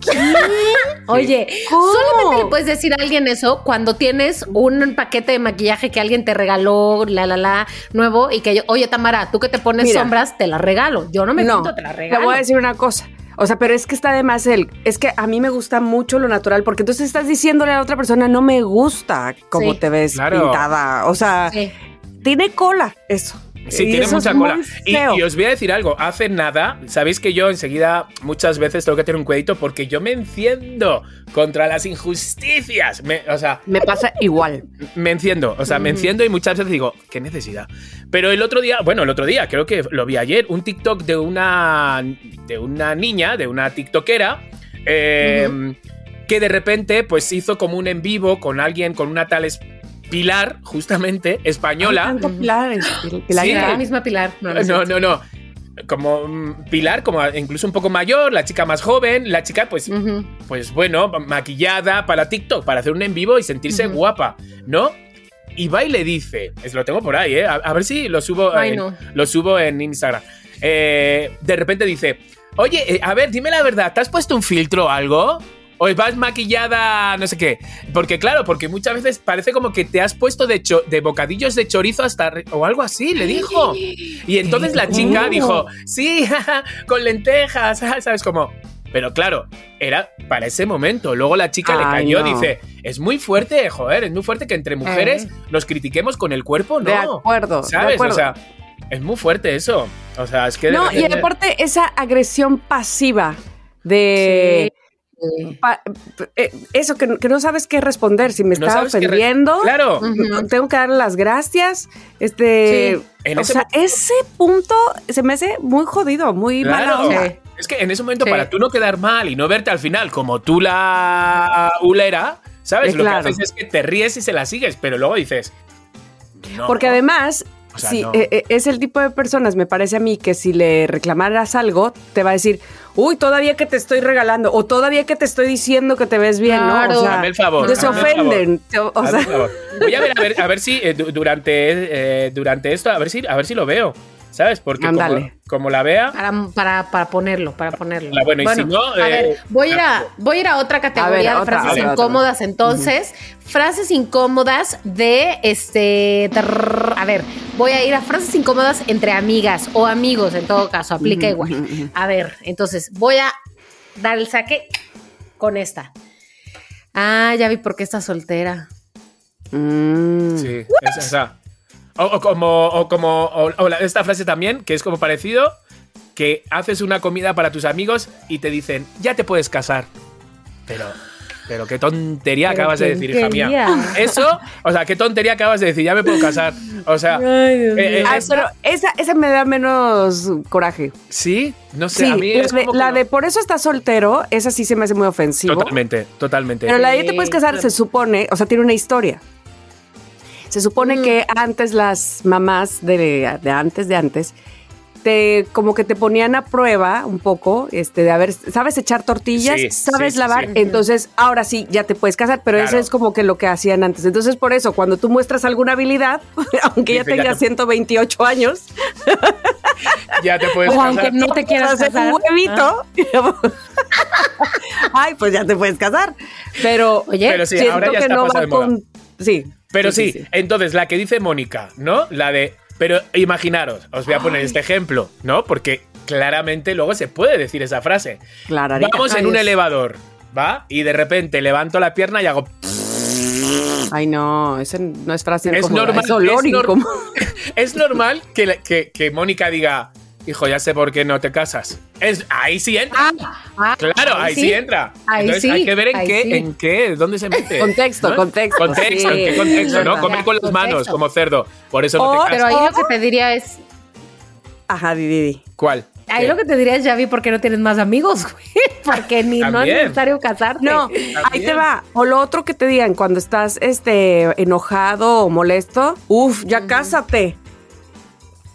S1: Oye,
S3: ¿Cómo?
S1: solamente le puedes decir a alguien eso cuando tienes un paquete de maquillaje que alguien te regaló, la, la, la, nuevo, y que yo, oye, Tamara, tú que te pones
S3: Mira.
S1: sombras, te las regalo. Yo no me
S3: no,
S1: pinto, te las
S3: te
S1: regalo.
S3: voy a decir una cosa. O sea, pero es que está de más el, es que a mí me gusta mucho lo natural, porque entonces estás diciéndole a la otra persona, no me gusta cómo
S1: Sí.
S3: te ves
S2: Claro.
S3: pintada. O sea,
S1: Sí.
S3: tiene cola eso.
S2: Sí,
S3: Y
S2: tiene
S3: eso
S2: mucha cola. Y, os voy a decir algo, hace nada, sabéis que yo enseguida muchas veces tengo que tener un cuidadito porque yo me enciendo contra las injusticias. Me- o sea,
S3: Me pasa igual.
S2: me enciendo, o sea, me enciendo y muchas veces digo, qué necesidad. Pero el otro día, bueno, el otro día, creo que lo vi ayer, un TikTok de una, de una niña, de una TikTokera, eh, que de repente pues hizo como un en vivo con alguien, con una tal Pilar, justamente, española.
S3: Tanto pilares. Pilar-
S2: Sí.
S1: La misma Pilar. No, no,
S2: No,
S1: es
S2: no, no. Como mm, Pilar, como incluso un poco mayor, la chica más joven, la chica, pues, pues bueno, maquillada para TikTok, para hacer un en vivo y sentirse guapa, ¿no? Y va y le dice, es, lo tengo por ahí, ¿eh? A, a ver si lo subo,
S1: Ay,
S2: en,
S1: no.
S2: lo subo en Instagram. Eh, de repente dice, oye, eh, a ver, dime la verdad, ¿te has puesto un filtro o algo? ¿O vas maquillada, no sé qué? Porque claro, porque muchas veces parece como que te has puesto de, cho- de bocadillos de chorizo hasta... O algo así, le dijo. Y entonces la chica dijo, sí, con lentejas, jaja", ¿sabes? Como... Pero claro, era para ese momento. Luego la chica le
S3: Ay,
S2: cayó,
S3: no.
S2: dice, es muy fuerte, joder, es muy fuerte que entre mujeres
S1: Eh.
S2: nos critiquemos con el cuerpo, ¿no?
S3: De acuerdo, de
S2: ¿Sabes?
S3: acuerdo.
S2: O sea, es muy fuerte eso. O sea, es que... de
S3: No, y
S2: repente-
S3: aparte esa agresión pasiva de... pa- eh, eso, que, que no sabes qué responder, si me
S2: No
S3: está ofendiendo,
S2: Claro.
S3: Tengo que darle las gracias. Este,
S1: Sí.
S3: O
S2: ese
S3: sea, ese punto se me hace muy jodido, muy mala
S2: Claro.
S3: onda.
S1: Sí.
S2: Es que en ese momento,
S1: Sí.
S2: para tú no quedar mal y no verte al final como tú la ulera, ¿sabes? Lo
S3: claro.
S2: que haces es que te ríes y se la sigues, pero luego dices. No.
S3: Porque además,
S2: O sea,
S3: sí,
S2: no.
S3: eh, eh, es el tipo de personas, me parece a mí, que si le reclamaras algo, te va a decir, uy, todavía que te estoy regalando, o todavía que te estoy diciendo que te ves bien,
S1: Claro.
S3: ¿no? O sea,
S2: Hazme el favor,
S3: que se ofenden. o sea.
S2: Voy a ver, a ver, a ver si eh, du- durante, eh, durante esto, a ver si, a ver si lo veo. ¿Sabes? Porque como,
S3: Ándale.
S2: como la vea,
S1: Para, para, para ponerlo, para ponerlo.
S2: La- bueno, y si no,
S1: a
S2: eh,
S1: ver, voy a, ir a, voy a ir a otra categoría de
S3: otra,
S1: frases
S3: otra.
S1: incómodas entonces. Frases incómodas de este. trrr, a ver, voy a ir a frases incómodas entre amigas o amigos, en todo caso, aplica igual. A ver, entonces voy a dar el saque con esta. Ah, ya vi por qué está soltera.
S3: mm,
S2: Sí, es esa. O, o como, o como o- o la- esta frase también, que es como parecido, que haces una comida para tus amigos y te dicen, ya te puedes casar. Pero, pero qué tontería
S1: Pero
S2: acabas de
S1: ¿quién
S2: decir, hija mía. Eso, o sea, qué tontería acabas de decir, ya me puedo casar. O sea, eh, eh,
S3: Ah, pero esa, esa me da menos coraje.
S2: sí, no sé,
S3: Sí,
S2: a mí
S3: la,
S2: es
S3: de,
S2: como que
S3: la
S2: no-
S3: de por eso estás soltero, esa sí se me hace muy ofensivo.
S2: Totalmente, totalmente.
S3: Pero la de ya te puedes casar se supone, o sea, tiene una historia. Se supone
S1: Mm.
S3: que antes las mamás de, de antes, de antes, te como que te ponían a prueba un poco, este, de a ver, ¿sabes echar tortillas?
S2: Sí,
S3: ¿Sabes
S2: sí,
S3: lavar?
S2: sí.
S3: Entonces, ahora sí, ya te puedes casar, pero eso es como que lo que hacían antes. Entonces, por eso, cuando tú muestras alguna habilidad, aunque ya tengas
S2: te-
S3: 128 años,
S2: ya te puedes
S1: O
S2: casar.
S1: aunque no te quieras
S3: hacer
S1: casar.
S3: un huevito, ay, pues ya te puedes casar. Pero,
S1: Oye,
S2: Pero sí,
S3: siento
S2: ahora ya
S3: que
S2: está
S3: no va con... Sí.
S2: Pero sí, entonces la que dice Mónica, ¿no? La de. Pero imaginaros, os voy a poner este ejemplo, ¿no? Porque claramente luego se puede decir esa frase.
S3: Clararita.
S2: Vamos en un elevador, ¿va? Y de repente levanto la pierna y hago.
S3: Ay, no, ese no es frase
S2: Es
S3: incómoda,
S2: normal,
S3: es olor
S2: es nor-
S3: incómodo.
S2: es normal que, la- que, que Mónica diga, hijo, ya sé por qué no te casas. Es, ahí sí entra.
S1: Ah,
S2: claro, ahí, sí. entra.
S1: Ahí
S2: Entonces
S1: sí,
S2: hay que ver en
S1: ahí
S2: qué,
S1: sí.
S2: en qué, dónde se mete.
S3: Contexto,
S2: ¿no?
S3: contexto,
S2: Contexto,
S3: sí,
S2: en qué contexto, ¿no? Comer con las
S1: Contexto.
S2: manos, como cerdo. Por eso no te
S1: Pero
S2: casas.
S1: ahí lo que te diría es.
S3: Ajá, Didi.
S2: ¿Cuál?
S1: Ahí
S2: ¿Qué?
S1: lo que te diría es, ya vi por qué no tienes más amigos, güey. Porque ni no es
S2: También.
S1: necesario casarte.
S3: No, ahí te va. O lo otro que te digan cuando estás este enojado o molesto, uf, ya cásate.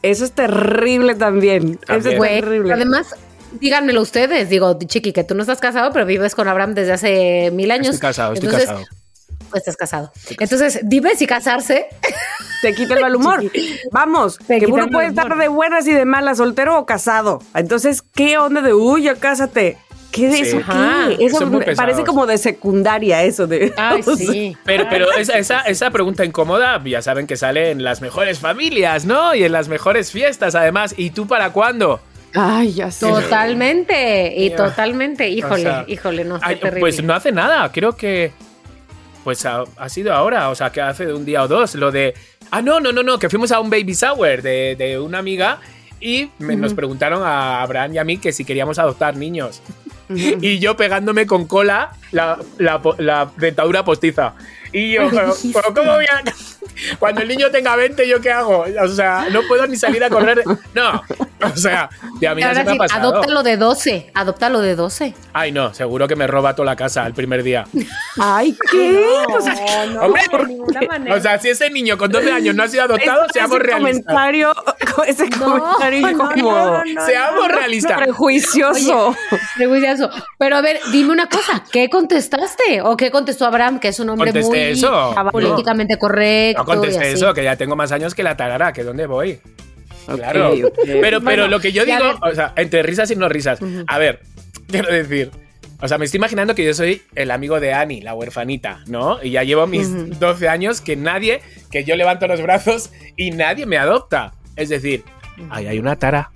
S3: Eso es terrible también. Eso es
S2: También.
S3: Terrible.
S1: además, díganmelo ustedes. Digo, Chiqui, que tú no estás casado, pero vives con Abraham desde hace mil años.
S2: Estoy casado, estoy
S1: Entonces,
S2: casado.
S1: Pues estás casado. Entonces, dime si casarse.
S3: te quita el mal humor. Vamos,
S1: Te
S3: que uno puede estar de buenas y de malas, soltero o casado. Entonces, ¿qué onda de, uy, ya cásate? ¿Qué de
S2: Sí.
S3: eso? ¿Qué? Eso parece como de secundaria eso de.
S1: Ay, sí.
S2: Pero, pero esa, esa, esa pregunta incómoda, ya saben que sale en las mejores familias, ¿no? Y en las mejores fiestas, además. ¿Y tú para cuándo?
S3: Ay, ya sé.
S1: Totalmente. Y totalmente. Híjole,
S2: O sea,
S1: híjole, no,
S2: Ay,
S1: terrible.
S2: pues no hace nada, creo que. Pues ha, ha sido ahora, o sea, que hace un día o dos, lo de. Ah, no, no, no, no, que fuimos a un baby shower de, de una amiga y me- nos preguntaron a Abraham y a mí que si queríamos adoptar niños. Y yo pegándome con cola la, la, dentadura postiza. Y yo, pero, pero ¿cómo voy a.? Cuando el niño tenga 20, ¿yo qué hago? O sea, no puedo ni salir a correr. No, o sea, y a mí ya se me ha pasado.
S1: adóptalo de 12. Adóptalo de 12.
S2: Ay, no, seguro que me roba toda la casa el primer día.
S3: Ay, ¿qué? O sea,
S2: Hombre,
S1: de ninguna manera.
S2: O sea, si ese niño con 12 años no ha sido adoptado,
S3: ese
S2: seamos realistas.
S3: comentario, ese comentario
S1: no,
S3: como
S1: no, no,
S2: Seamos realistas.
S3: prejuicioso.
S1: Prejuicioso. Pero a ver, dime una cosa, ¿qué contestaste? ¿O qué contestó Abraham, que es un hombre
S2: Contesté
S1: muy
S2: eso.
S1: políticamente correcto?
S2: No contesté eso, que ya tengo más años que la tarara, que dónde voy.
S3: Ok,
S2: Claro.
S3: ok.
S2: Pero, pero
S1: Bueno,
S2: lo que yo digo, o sea, entre risas y no risas. A ver, quiero decir. O sea, me estoy imaginando que yo soy el amigo de Annie, la huerfanita, ¿no? Y ya llevo mis 12 años que nadie, que yo levanto los brazos y nadie me adopta. Es decir, ahí hay una tara.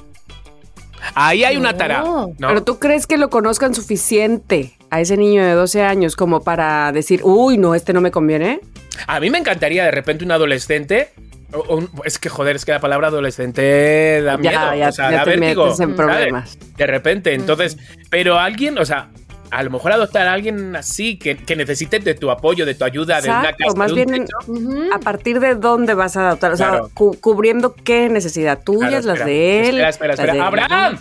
S2: Ahí hay una tara. ¿no?
S3: Pero tú crees que lo conozcan suficiente a ese niño de 12 años como para decir, uy, no, este no me conviene.
S2: A mí me encantaría de repente un adolescente. o- un- es que joder, es que la palabra adolescente da miedo.
S3: Ya, ya,
S2: o sea,
S3: ya
S2: da
S3: te
S2: vértigo.
S3: metes en problemas.
S2: De repente, entonces. Pero alguien, o sea, a lo mejor adoptar a alguien así que, que necesite de tu apoyo, de tu ayuda, de una
S3: Exacto,
S2: casa.
S3: más
S2: de un
S3: bien a partir de dónde vas a adoptar, o sea,
S2: Claro.
S3: cu- cubriendo qué necesidad, tuyas,
S2: Claro,
S3: las de él.
S2: Espera, espera, espera. ¡Abraham!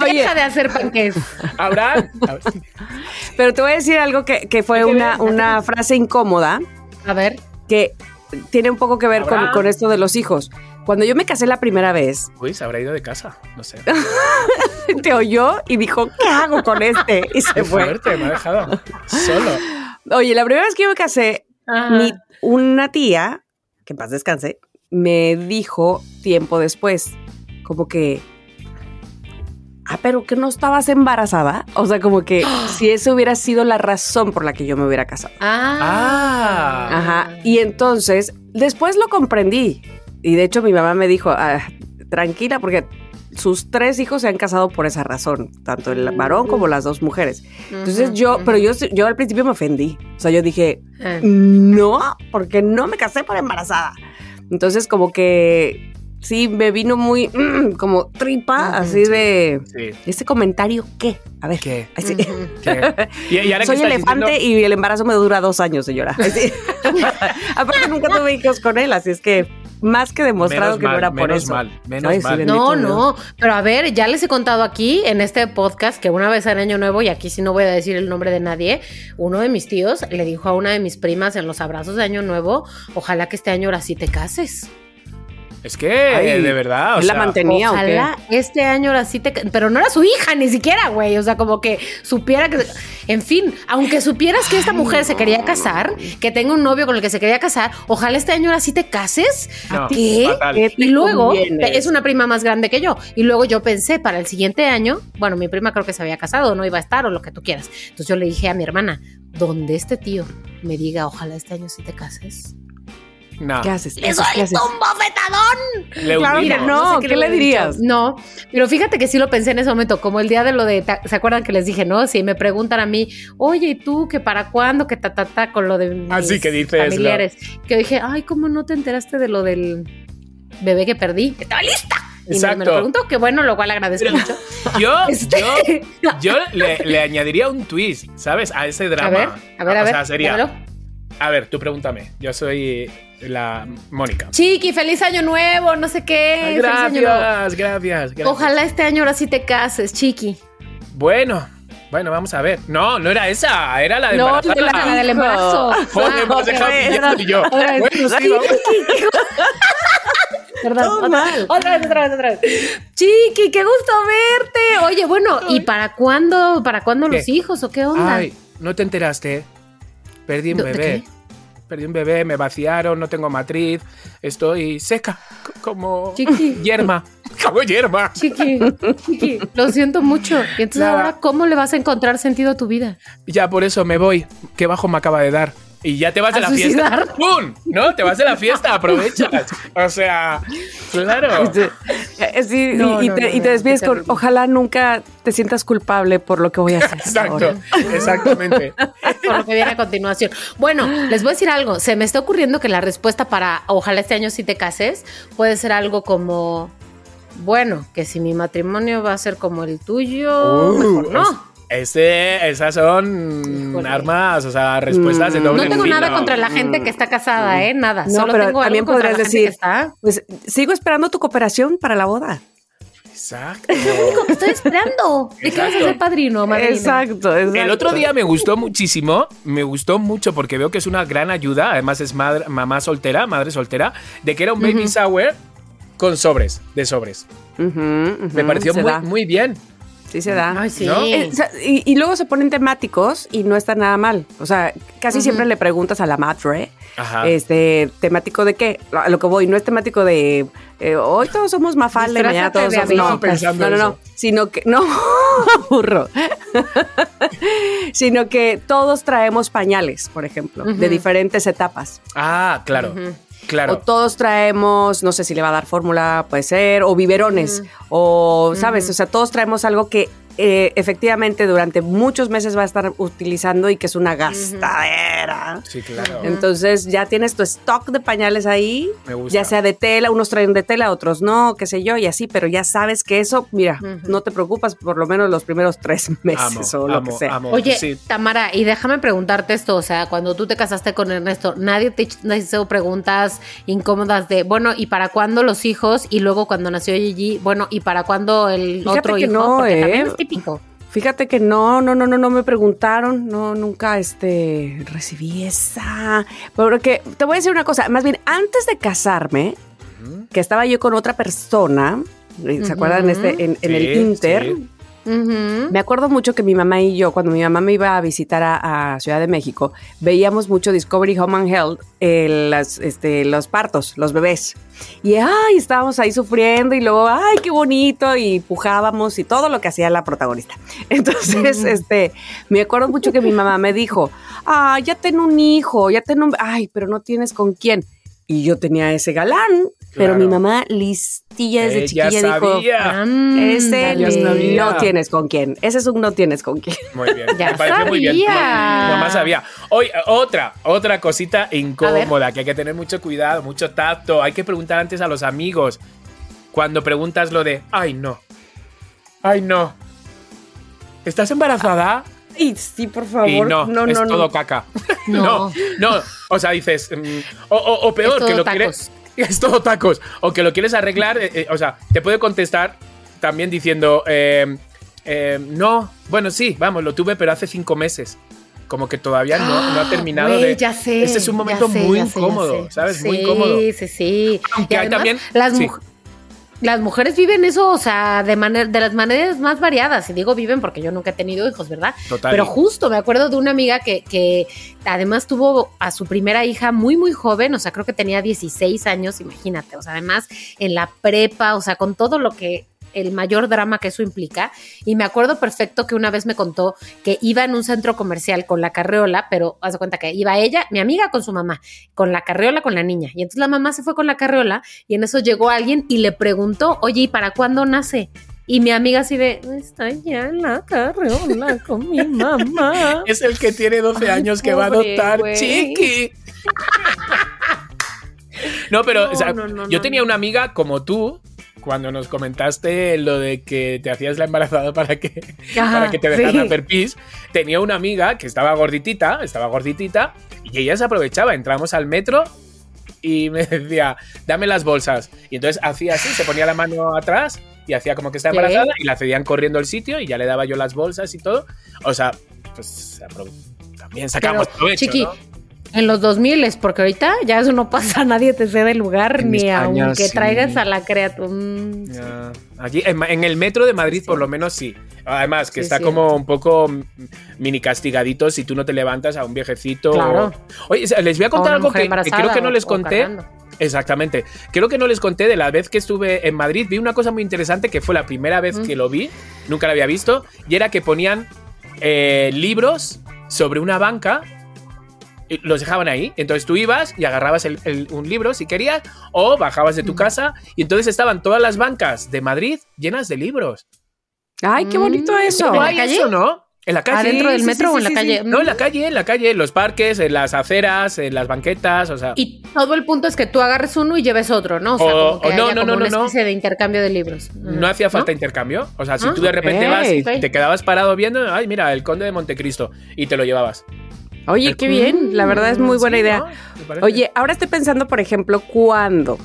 S1: Deja de hacer panques.
S2: Abraham.
S3: Pero te voy a decir algo que, que fue una, una frase incómoda
S1: A ver.
S3: que tiene un poco que ver con, con esto de los hijos. Cuando yo me casé la primera vez,
S2: Uy, se habrá ido de casa. No sé.
S3: te oyó y dijo, ¿qué hago con este? Y se
S2: Qué
S3: fue.
S2: fuerte, me ha dejado solo.
S3: Oye, la primera vez que yo me casé,
S1: Ajá.
S3: mi, una tía, que en paz descanse, me dijo tiempo después, como que, ah, pero que no estabas embarazada. O sea, como que si eso hubiera sido la razón por la que yo me hubiera casado.
S1: Ah.
S2: Ah.
S3: Ajá. Y entonces, después lo comprendí. Y de hecho mi mamá me dijo, "Ah, tranquila, porque sus tres hijos se han casado por esa razón, tanto el varón como las dos mujeres. Entonces yo, pero yo, yo al principio me ofendí. O sea, yo dije,
S1: Ah.
S3: no, porque no me casé por embarazada. Entonces como que sí, me vino muy mm, como tripa,
S1: Ujú,
S3: así de,
S2: Sí.
S3: ¿este comentario qué? A ver.
S2: ¿Qué?
S3: Así.
S1: Ujú.
S2: ¿Qué? Y, y ahora que
S3: Soy elefante
S2: diciendo-
S3: y el embarazo me dura dos años, señora. Así. Aparte nunca tuve hijos con él, así es que más que demostrado
S2: menos
S3: que
S2: mal,
S3: no era por
S2: menos
S3: eso.
S2: mal, menos
S3: Ay, sí,
S2: mal.
S3: bendito
S1: No, no, pero a ver, ya les he contado aquí en este podcast que una vez en Año Nuevo, y aquí sí no voy a decir el nombre de nadie, uno de mis tíos le dijo a una de mis primas en los abrazos de Año Nuevo, ojalá que este año ahora sí te cases.
S2: Es que,
S3: Ay,
S2: de verdad, o
S3: ¿él la
S2: sea,
S3: mantenía o qué?
S1: Ojalá este año ahora sí te... Pero no era su hija ni siquiera, güey. O sea, como que supiera que... En fin, aunque supieras que esta mujer se quería casar, que tenga un novio con el que se quería casar, ojalá este año ahora sí te cases.
S2: No,
S1: ¿Qué?
S2: fatal.
S3: ¿Qué te
S1: Y luego,
S3: conviene?
S1: es una prima más grande que yo. Y luego yo pensé para el siguiente año, bueno, mi prima creo que se había casado, no iba a estar o lo que tú quieras. Entonces yo le dije a mi hermana, donde este tío me diga, ojalá este año sí te cases,
S2: no,
S3: ¿Qué haces?
S1: le
S3: ¿qué haces?
S1: suelto un bofetadón.
S2: le
S3: Claro, mira, no.
S1: sé
S3: ¿qué le dirías?
S1: dicho. No, pero fíjate que sí lo pensé en ese momento, como el día de lo de, ¿se acuerdan que les dije, no? Si me preguntan a mí, oye, ¿y tú que para cuándo, que ta, ta, ta, con lo de mis
S2: Ah, sí, que dices,
S1: familiares? Que dije, ay, ¿cómo no te enteraste de lo del bebé que perdí? Estaba lista. Y me, me
S2: Exacto.
S1: lo preguntó, que bueno, lo cual agradezco mucho.
S2: Yo,
S1: Este-
S2: yo, yo le, le añadiría un twist, ¿sabes? A ese drama.
S1: A ver, a ver, a
S2: O
S1: ver.
S2: sea, sería. A ver, tú pregúntame. Yo soy la Mónica.
S1: Chiqui, feliz año nuevo, no sé qué. feliz año nuevo.
S2: Gracias, gracias, gracias.
S1: Ojalá este año ahora sí te cases, Chiqui.
S2: Bueno, bueno, vamos a ver. No, no era esa, era la de
S3: No, de la-
S1: La del embarazo.
S2: Joder,
S1: Ah,
S2: me has
S1: ok.
S2: dejado y yo.
S1: Otra vez.
S2: Bueno, sí.
S1: Perdón,
S3: Todo
S1: otra,
S3: mal.
S1: otra vez, otra vez, otra vez. Chiqui, qué gusto verte. Oye, bueno, ¿y para cuándo, para cuándo los hijos o qué onda?
S2: Ay, ¿no te enteraste? Perdí un
S1: ¿De- de
S2: bebé.
S1: qué?
S2: Perdí un bebé, me vaciaron, no tengo matriz, estoy seca, como
S1: Chiqui.
S2: yerma. Como yerma.
S1: Chiqui, chiqui, lo siento mucho. Y entonces
S2: Nada.
S1: ahora, ¿cómo le vas a encontrar sentido a tu vida?
S2: Ya por eso me voy. Qué bajo me acaba de dar. Y ya te vas de
S1: ¿A
S2: la
S1: suicidar?
S2: fiesta. ¡Pum! ¿No? Te vas de la fiesta, aprovechas. O sea, claro.
S3: Eh, sí, y-
S1: No,
S3: y,
S1: no,
S3: te,
S1: no,
S3: y te
S1: no,
S3: despides con,
S1: terrible.
S3: ojalá nunca te sientas culpable por lo que voy a hacer.
S2: Exacto,
S3: ahora".
S2: exactamente.
S1: Por lo que viene a continuación. Bueno, les voy a decir algo. Se me está ocurriendo que la respuesta para ojalá este año sí te cases puede ser algo como, bueno, que si mi matrimonio va a ser como el tuyo,
S2: Uh,
S1: mejor no.
S2: Ese, esas son
S1: Híjole.
S2: armas, o sea, respuestas de
S3: Mm.
S2: doble
S1: No tengo
S2: filo.
S1: nada contra la gente que está casada, ¿eh? Nada.
S3: No,
S1: Solo
S3: pero
S1: tengo
S3: también
S1: algo contra
S3: podrías
S1: la gente
S3: decir-
S1: que está.
S3: Pues sigo esperando tu cooperación para la boda.
S2: Exacto.
S1: Único que estoy esperando. ¿De qué vas a ser padrino, madrina?
S3: Exacto, exacto.
S2: El otro día me gustó muchísimo, me gustó mucho porque veo que es una gran ayuda, además es madre, mamá soltera, madre soltera, de que era un baby shower con sobres, de sobres. Me pareció muy,
S3: da.
S2: muy bien.
S3: Sí se da.
S1: Ay, sí.
S2: ¿No?
S3: Eh, o sea, y, y luego se ponen temáticos y no está nada mal. O sea, casi siempre le preguntas a la madre,
S2: Ajá.
S3: este, temático de qué, a lo que voy, no es temático de eh, hoy todos somos mafalda y mañana todos
S1: de
S3: somos no, no, no, no,
S2: eso.
S3: sino que no, burro, sino que todos traemos pañales, por ejemplo, de diferentes etapas.
S2: Ah, claro. Claro.
S3: O todos traemos, no sé si le va a dar fórmula, puede ser, o biberones, o, ¿sabes? O sea, todos traemos algo que eh, efectivamente durante muchos meses va a estar utilizando y que es una gastadera.
S2: Sí, claro.
S3: Entonces ya tienes tu stock de pañales ahí,
S2: Me gusta.
S3: ya sea de tela, unos traen de tela, otros no, qué sé yo, y así, pero ya sabes que eso, mira, no te preocupas por lo menos los primeros tres meses
S2: Amo,
S3: o lo
S2: amo,
S3: que sea.
S2: amo.
S1: Oye,
S2: Sí.
S1: Tamara, y déjame preguntarte esto, o sea, cuando tú te casaste con Ernesto, nadie te hizo preguntas incómodas de, bueno, ¿y para cuándo los hijos? Y luego cuando nació Gigi, bueno, ¿y para cuándo el
S3: Fíjate
S1: otro
S3: que
S1: hijo?
S3: no,
S1: Porque
S3: ¿eh?
S1: también es
S3: Fíjate que no, no, no, no, no me preguntaron, no, nunca este recibí esa. Porque te voy a decir una cosa, más bien antes de casarme, que estaba yo con otra persona, ¿se acuerdan? Este, en, en el Inter.
S2: sí.
S3: Me acuerdo mucho que mi mamá y yo, cuando mi mamá me iba a visitar a, a Ciudad de México, veíamos mucho Discovery Home and Health, eh, las, este, los partos, los bebés. Y ay, estábamos ahí sufriendo y luego, ay, qué bonito, y pujábamos y todo lo que hacía la protagonista. Entonces, este, me acuerdo mucho que mi mamá me dijo, ah, ya tengo un hijo, ya tengo un, ay, pero no tienes con quién. Y yo tenía ese galán, pero
S2: Claro.
S3: mi mamá listilla desde
S2: Ella
S3: chiquilla dijo,
S2: sabía.
S3: ese.
S2: Ya sabía.
S3: no tienes con quién. Ese es un no tienes con quién.
S2: Muy bien.
S1: Ya
S2: Me pareció muy bien.
S1: sabía.
S2: Mi mamá sabía. Hoy, otra, otra cosita incómoda que hay que tener mucho cuidado, mucho tacto. Hay que preguntar antes a los amigos. Cuando preguntas lo de, ay, no. Ay, no. ¿Estás embarazada?
S3: Ay, sí, por favor.
S2: y no,
S3: no,
S2: es
S3: no,
S2: todo
S3: no.
S2: caca.
S1: No.
S2: no, no. O sea, dices, mm, o, o- o peor, que lo
S1: tacos.
S2: quieres. Es todo tacos. O que lo quieres arreglar. eh, eh, o sea, te puede contestar también diciendo, eh, eh, no, bueno, sí, vamos, lo tuve, pero hace cinco meses. Como que todavía no, no ha terminado
S1: Güey,
S2: de.
S1: ya sé.
S2: Este es un momento
S1: sé,
S2: muy incómodo,
S1: sé.
S2: ¿sabes? Muy
S1: Sí,
S2: incómodo.
S1: Sí, sí,
S2: Aunque
S1: Y
S2: hay
S1: además,
S2: también-
S1: Las,
S2: sí.
S1: Las mujeres viven eso, o sea, de, manera, de las maneras más variadas. Y digo viven porque yo nunca he tenido hijos, ¿verdad?
S2: Total.
S1: Pero justo me acuerdo de una amiga que, que además tuvo a su primera hija muy, muy joven, o sea, creo que tenía 16 años, imagínate, o sea, además en la prepa, o sea, con todo lo que el mayor drama que eso implica. Y me acuerdo perfecto que una vez me contó que iba en un centro comercial con la carreola, pero haz de cuenta que iba ella, mi amiga con su mamá, con la carreola con la niña. Y entonces la mamá se fue con la carreola y en eso llegó alguien y le preguntó, oye, ¿y para cuándo nace? Y mi amiga así de, está ya en la carreola con mi mamá.
S2: Es el que tiene 12
S1: Ay,
S2: años que va a adoptar,
S1: güey.
S2: chiqui. No, pero
S1: No,
S2: o sea,
S1: no, no,
S2: yo
S1: no,
S2: tenía
S1: no.
S2: una amiga como tú, cuando nos comentaste lo de que te hacías la embarazada para que, para que te dejaran
S1: sí.
S2: hacer pis, tenía una amiga que estaba gorditita, estaba gorditita, y ella se aprovechaba. Entramos al metro y me decía, dame las bolsas. Y entonces hacía así, se ponía la mano atrás y hacía como que estaba
S1: Sí.
S2: embarazada y la cedían corriendo al sitio y ya le daba yo las bolsas y todo. O sea, pues también sacamos
S1: Pero,
S2: provecho,
S1: Chiqui,
S2: ¿no?
S1: En los 2000 es porque ahorita ya eso no pasa, nadie te cede lugar,
S2: En
S1: ni
S2: España,
S1: aunque
S2: sí.
S1: traigas a la criatura. Mm, sí.
S2: Allí, en, en el metro de Madrid, por lo menos sí. Además, que
S1: Sí,
S2: está
S1: sí.
S2: como un poco mini castigadito si tú no te levantas a un viejecito.
S1: Claro.
S2: Oye, les voy a contar algo que, que creo que no
S1: o-
S2: les conté. Exactamente. Creo que no les conté de la vez que estuve en Madrid. Vi una cosa muy interesante que fue la primera vez
S1: Mm.
S2: que lo vi. Nunca lo había visto. Y era que ponían eh, libros sobre una banca. Los dejaban ahí. Entonces tú ibas y agarrabas el- el- un libro si querías. O bajabas de tu casa. Y entonces estaban todas las bancas de Madrid llenas de libros.
S3: Ay, qué bonito
S1: Mm.
S3: eso.
S1: ¿En la calle?
S2: eso, ¿no? En la calle.
S1: ¿Adentro del metro
S3: sí,
S1: o en
S3: sí,
S1: la calle?
S2: No, en la calle, en la calle, en los parques, en las aceras, en las banquetas, o sea.
S1: Y todo el punto es que tú agarres uno y lleves otro, ¿no? O sea,
S2: O-
S1: como que
S2: o no,
S1: haya
S2: no,
S1: como
S2: no,
S1: una
S2: no, no.
S1: especie de intercambio de libros.
S2: No hacía falta intercambio. O sea, si
S1: Ah,
S2: tú de repente
S3: ok,
S2: vas y te quedabas parado viendo, ay, mira, el conde de Montecristo, y te lo llevabas.
S3: Oye, qué bien. La verdad es muy buena
S2: Sí,
S3: idea. Oye, ahora estoy pensando, por ejemplo, cuando,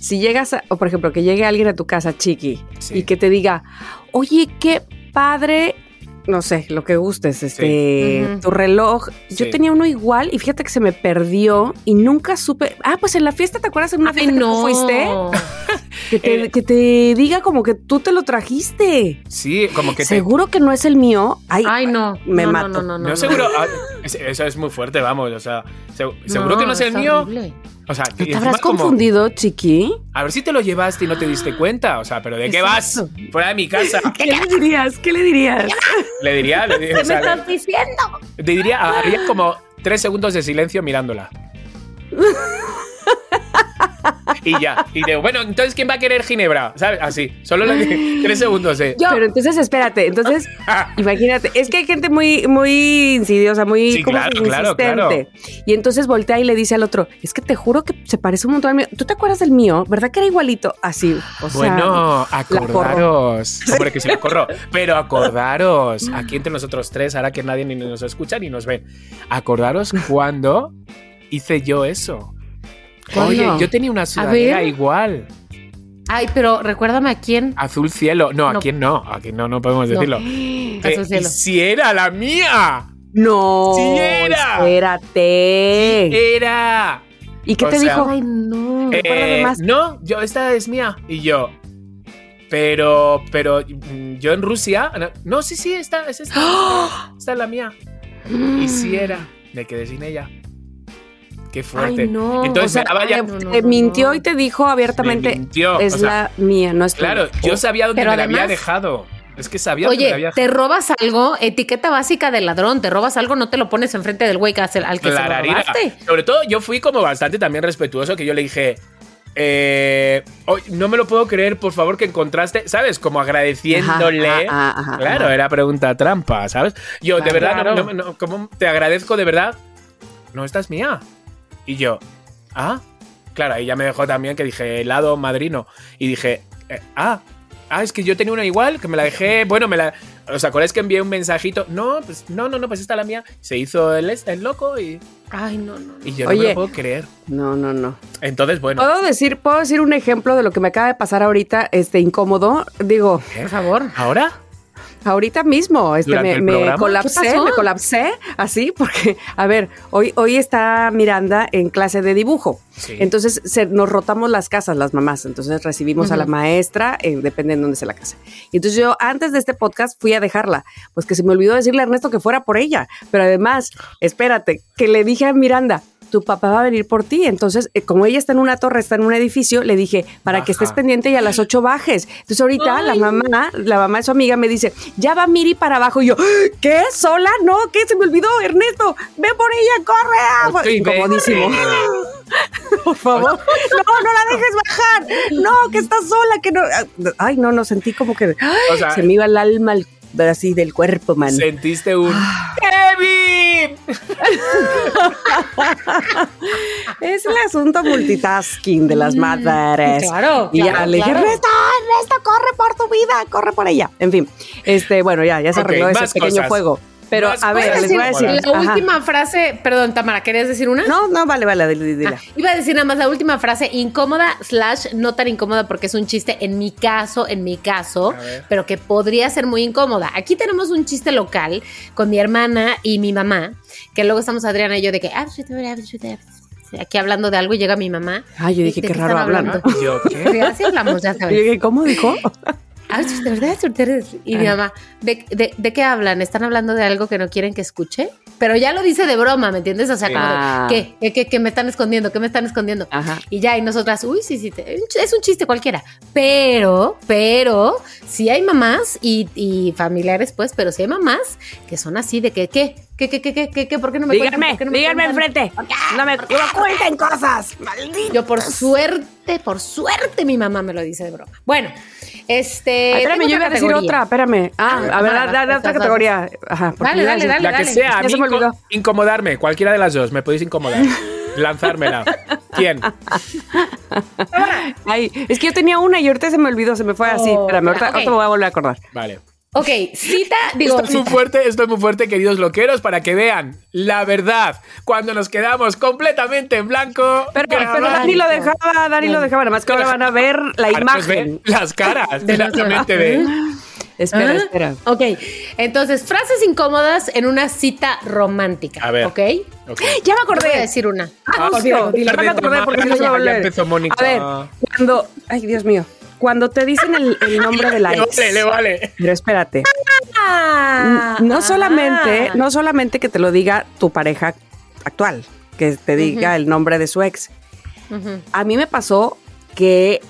S3: si llegas, a- o por ejemplo, que llegue alguien a tu casa, chiqui,
S2: Sí.
S3: y que te diga, oye, qué padre, no sé, lo que gustes, este, tu reloj. Yo
S2: Sí.
S3: tenía uno igual y fíjate que se me perdió y nunca supe. Ah, pues en la fiesta, ¿te acuerdas en una
S1: Ay,
S3: fiesta que tú
S1: no.
S3: fuiste? Que te,
S2: Eh.
S3: que te diga como que tú te lo trajiste.
S2: Sí, como que te.
S3: Seguro que no es el mío. Ay,
S1: Ay, no.
S3: Me
S1: no,
S3: mato.
S1: No, no, no,
S2: No,
S1: no.
S2: seguro. Es- eso es muy fuerte, vamos. O sea, se- seguro que no es el mío. O sea,
S3: ¿No
S2: y
S3: te habrás
S2: como-
S3: confundido, chiqui?
S2: A ver si te lo llevaste y no te diste cuenta. O sea, ¿pero de qué vas? Fuera de mi casa.
S3: ¿Qué le dirías? ¿Qué le dirías?
S2: Le diría, le diría, o
S1: ¿Qué me estás diciendo?
S2: le diría, haría como tres segundos de silencio mirándola. y ya. Y digo, bueno, entonces, ¿quién va a querer Ginebra? ¿Sabes? Así. Solo le tres segundos, eh.
S1: Yo.
S3: Pero entonces, espérate, entonces, imagínate, es que hay gente muy, muy insidiosa, muy
S2: Sí,
S3: como
S2: claro,
S3: que
S2: claro,
S3: insistente. Y entonces voltea y le dice al otro, es que te juro que se parece un montón al mío. ¿Tú te acuerdas del mío? ¿Verdad que era igualito? Así, o sea.
S2: Bueno, acordaros. Hombre, que sí la corro. Pero acordaros, aquí entre nosotros tres, ahora que nadie ni nos escucha ni nos ve, acordaros cuando hice yo eso.
S3: ¿Cuándo?
S2: Oye, yo tenía una sudadera igual.
S1: Ay, pero recuérdame a quién.
S2: Azul cielo. No,
S1: No.
S2: a quién no. A quién no, no podemos
S1: No.
S2: decirlo.
S1: Azul
S2: Eh,
S1: cielo.
S2: y si era la mía.
S3: No.
S2: Sí era.
S3: Espérate.
S2: Era.
S3: ¿Y qué
S2: o
S3: te
S2: sea,
S3: dijo?
S1: Ay, no.
S2: Eh,
S3: más.
S2: no, yo, esta es mía. Y yo. Pero, pero mm, yo en Rusia. No, no, sí, sí, esta es esta. Esta es la mía. Y si era. Me quedé sin ella. Qué fuerte.
S1: Ay, no.
S2: Entonces
S1: O sea, no, no,
S3: Te mintió y te dijo abiertamente,
S2: Me mintió,
S3: es
S2: o sea,
S3: la mía, no es.
S2: Claro, yo sabía dónde
S1: Pero
S2: me la había dejado. Es que sabía dónde me la había
S1: Oye, te robas algo, etiqueta básica del ladrón, te robas algo, no te lo pones enfrente del güey que hace- al que se lo robaste.
S2: Sobre todo, yo fui como bastante también respetuoso, que yo le dije, eh, "Oye, no me lo puedo creer, por favor, que encontraste, ¿sabes? Como agradeciéndole.
S3: Ajá, ajá, ajá,
S2: claro,
S3: ajá.
S2: era pregunta trampa, ¿sabes? Yo, de
S1: Claro.
S2: verdad, no- no, no, como te agradezco de verdad. No, esta es mía. Y yo, ah, claro, ahí ya me dejó también que dije helado madrino. Y dije, eh, ah, ah, es que yo tenía una igual, que me la dejé, bueno, me la... ¿Os acordáis que envié un mensajito? No, pues no, no, no, pues esta es la mía. Se hizo el, el loco y,
S1: Ay, no, no. no.
S2: y yo no
S3: Oye.
S2: me lo puedo creer.
S3: No, no, no.
S2: Entonces, bueno.
S3: ¿Puedo decir, puedo decir un ejemplo de lo que me acaba de pasar ahorita, este incómodo? Digo,
S1: Por favor.
S2: ¿Ahora?
S3: Ahorita mismo, este,
S2: ¿Durante
S3: me, me colapsé,
S1: pasó?
S3: me colapsé, así, porque, a ver, hoy, hoy está Miranda en clase de dibujo.
S2: Sí.
S3: Entonces se, nos rotamos las casas, las mamás. Entonces recibimos a la maestra, eh, depende de dónde sea la casa. Y entonces yo antes de este podcast fui a dejarla, pues que se me olvidó decirle a Ernesto que fuera por ella. Pero además, espérate, que le dije a Miranda, tu papá va a venir por ti. Entonces, eh, como ella está en una torre, está en un edificio, le dije, para que estés pendiente y a las 8 bajes. Entonces ahorita la mamá, la mamá de su amiga me dice, ya va Miri para abajo. Y yo, ¿qué? ¿Sola? No, ¿qué? Se me olvidó, Ernesto, ve por ella, corre. ah".
S2: Ok,
S3: Incomodísimo. Por favor. No, no la dejes bajar. No, que está sola, que no. Ay, no, no, sentí como que ay,
S2: O sea,
S3: se me iba el alma al- así del cuerpo, man.
S2: sentiste un
S3: Ah.
S2: ¡Kevin!
S3: Es el asunto multitasking de las madres.
S1: Mm, claro,
S3: Y ya
S1: claro,
S3: le dije,
S1: claro.
S3: Ernesto, Ernesto, corre por tu vida, corre por ella. En fin, este, bueno, ya, ya se
S2: Ok,
S3: arregló ese pequeño
S2: cosas.
S3: juego. Pero a ver, les voy a decir.
S1: La
S3: ajá.
S1: última frase, perdón, Tamara, ¿querías decir una?
S3: No, no, vale, vale, dile, dile.
S1: Ah, iba a decir nada más la última frase, incómoda slash no tan incómoda porque es un chiste en mi caso, en mi caso, pero que podría ser muy incómoda. Aquí tenemos un chiste local con mi hermana y mi mamá, que luego estamos Adriana y yo de que "Ah, aquí hablando de algo y llega mi mamá.
S3: Ay, yo dije,
S1: ¿De
S3: qué
S1: qué
S3: raro hablando.
S2: yo,
S1: Sí,
S2: ¿qué?
S1: así hablamos, ya
S3: Y yo
S1: sabes.
S3: dije, ¿cómo dijo?
S1: Ah, de verdad. Y mi
S3: Ah.
S1: mamá, ¿de, de, de qué hablan? ¿Están hablando de algo que no quieren que escuche? Pero ya lo dice de broma, ¿me entiendes? O sea,
S2: Sí.
S1: como
S3: Ah.
S1: ¿qué? ¿Qué, qué, qué me están escondiendo? ¿Qué me están escondiendo?
S3: Ajá.
S1: Y ya, y nosotras, uy, sí, sí, te- es un chiste cualquiera. Pero, pero, sí hay mamás y, y familiares, pues, pero sí hay mamás que son así de que, ¿qué? ¿Qué, qué, qué, qué, qué, qué? ¿Por qué no me cuentan?
S3: Díganme,
S1: ¿Por qué no me
S3: díganme
S1: cuentan?
S3: enfrente. No me, no me cuenten cosas. Maldito.
S1: Yo por suerte, por suerte mi mamá me lo dice de broma. Bueno, este...
S3: Espérame, yo iba a decir otra, espérame. Ah,
S1: Ah,
S3: a ver, dale, dale otra categoría. Ajá,
S1: Dale, dale, dale.
S2: La que sea, a mí
S3: se me
S2: inco-
S3: olvidó.
S2: incomodarme, cualquiera de las dos, me podéis incomodar. Lanzármela. ¿Quién?
S3: Ay, es que yo tenía una y ahorita se me olvidó, se me fue así.
S1: Oh,
S3: Espérame, ahorita,
S1: ok.
S3: ahorita me voy a volver a acordar.
S2: Vale.
S1: Ok, cita, digo...
S2: Esto es muy fuerte, esto es muy fuerte, queridos loqueros, para que vean la verdad. Cuando nos quedamos completamente en blanco.
S3: Pero. Dani lo dejaba, Dani lo dejaba, nada más que ahora van a ver la
S2: Ahora ven
S3: imagen.
S2: Las caras,
S1: De
S2: de.
S3: Espera,
S1: Ah,
S3: espera.
S1: Ok, entonces, frases incómodas en una cita romántica.
S2: A ver.
S1: ¿Ok?
S2: Ok.
S3: Ya me
S1: Te voy a
S3: acordé.
S1: decir una.
S2: Ah,
S1: olvídalo, dilo.
S3: Ya me acordé porque
S2: Ya
S3: no se. A ver, cuando, ay Dios mío, cuando te dicen el, el nombre de la
S2: Le
S3: ex.
S2: vale, le vale.
S3: Pero espérate,
S1: Ah,
S3: no solamente,
S1: ah.
S3: no solamente que te lo diga tu pareja actual, que te diga el nombre de su ex. A mí me pasó que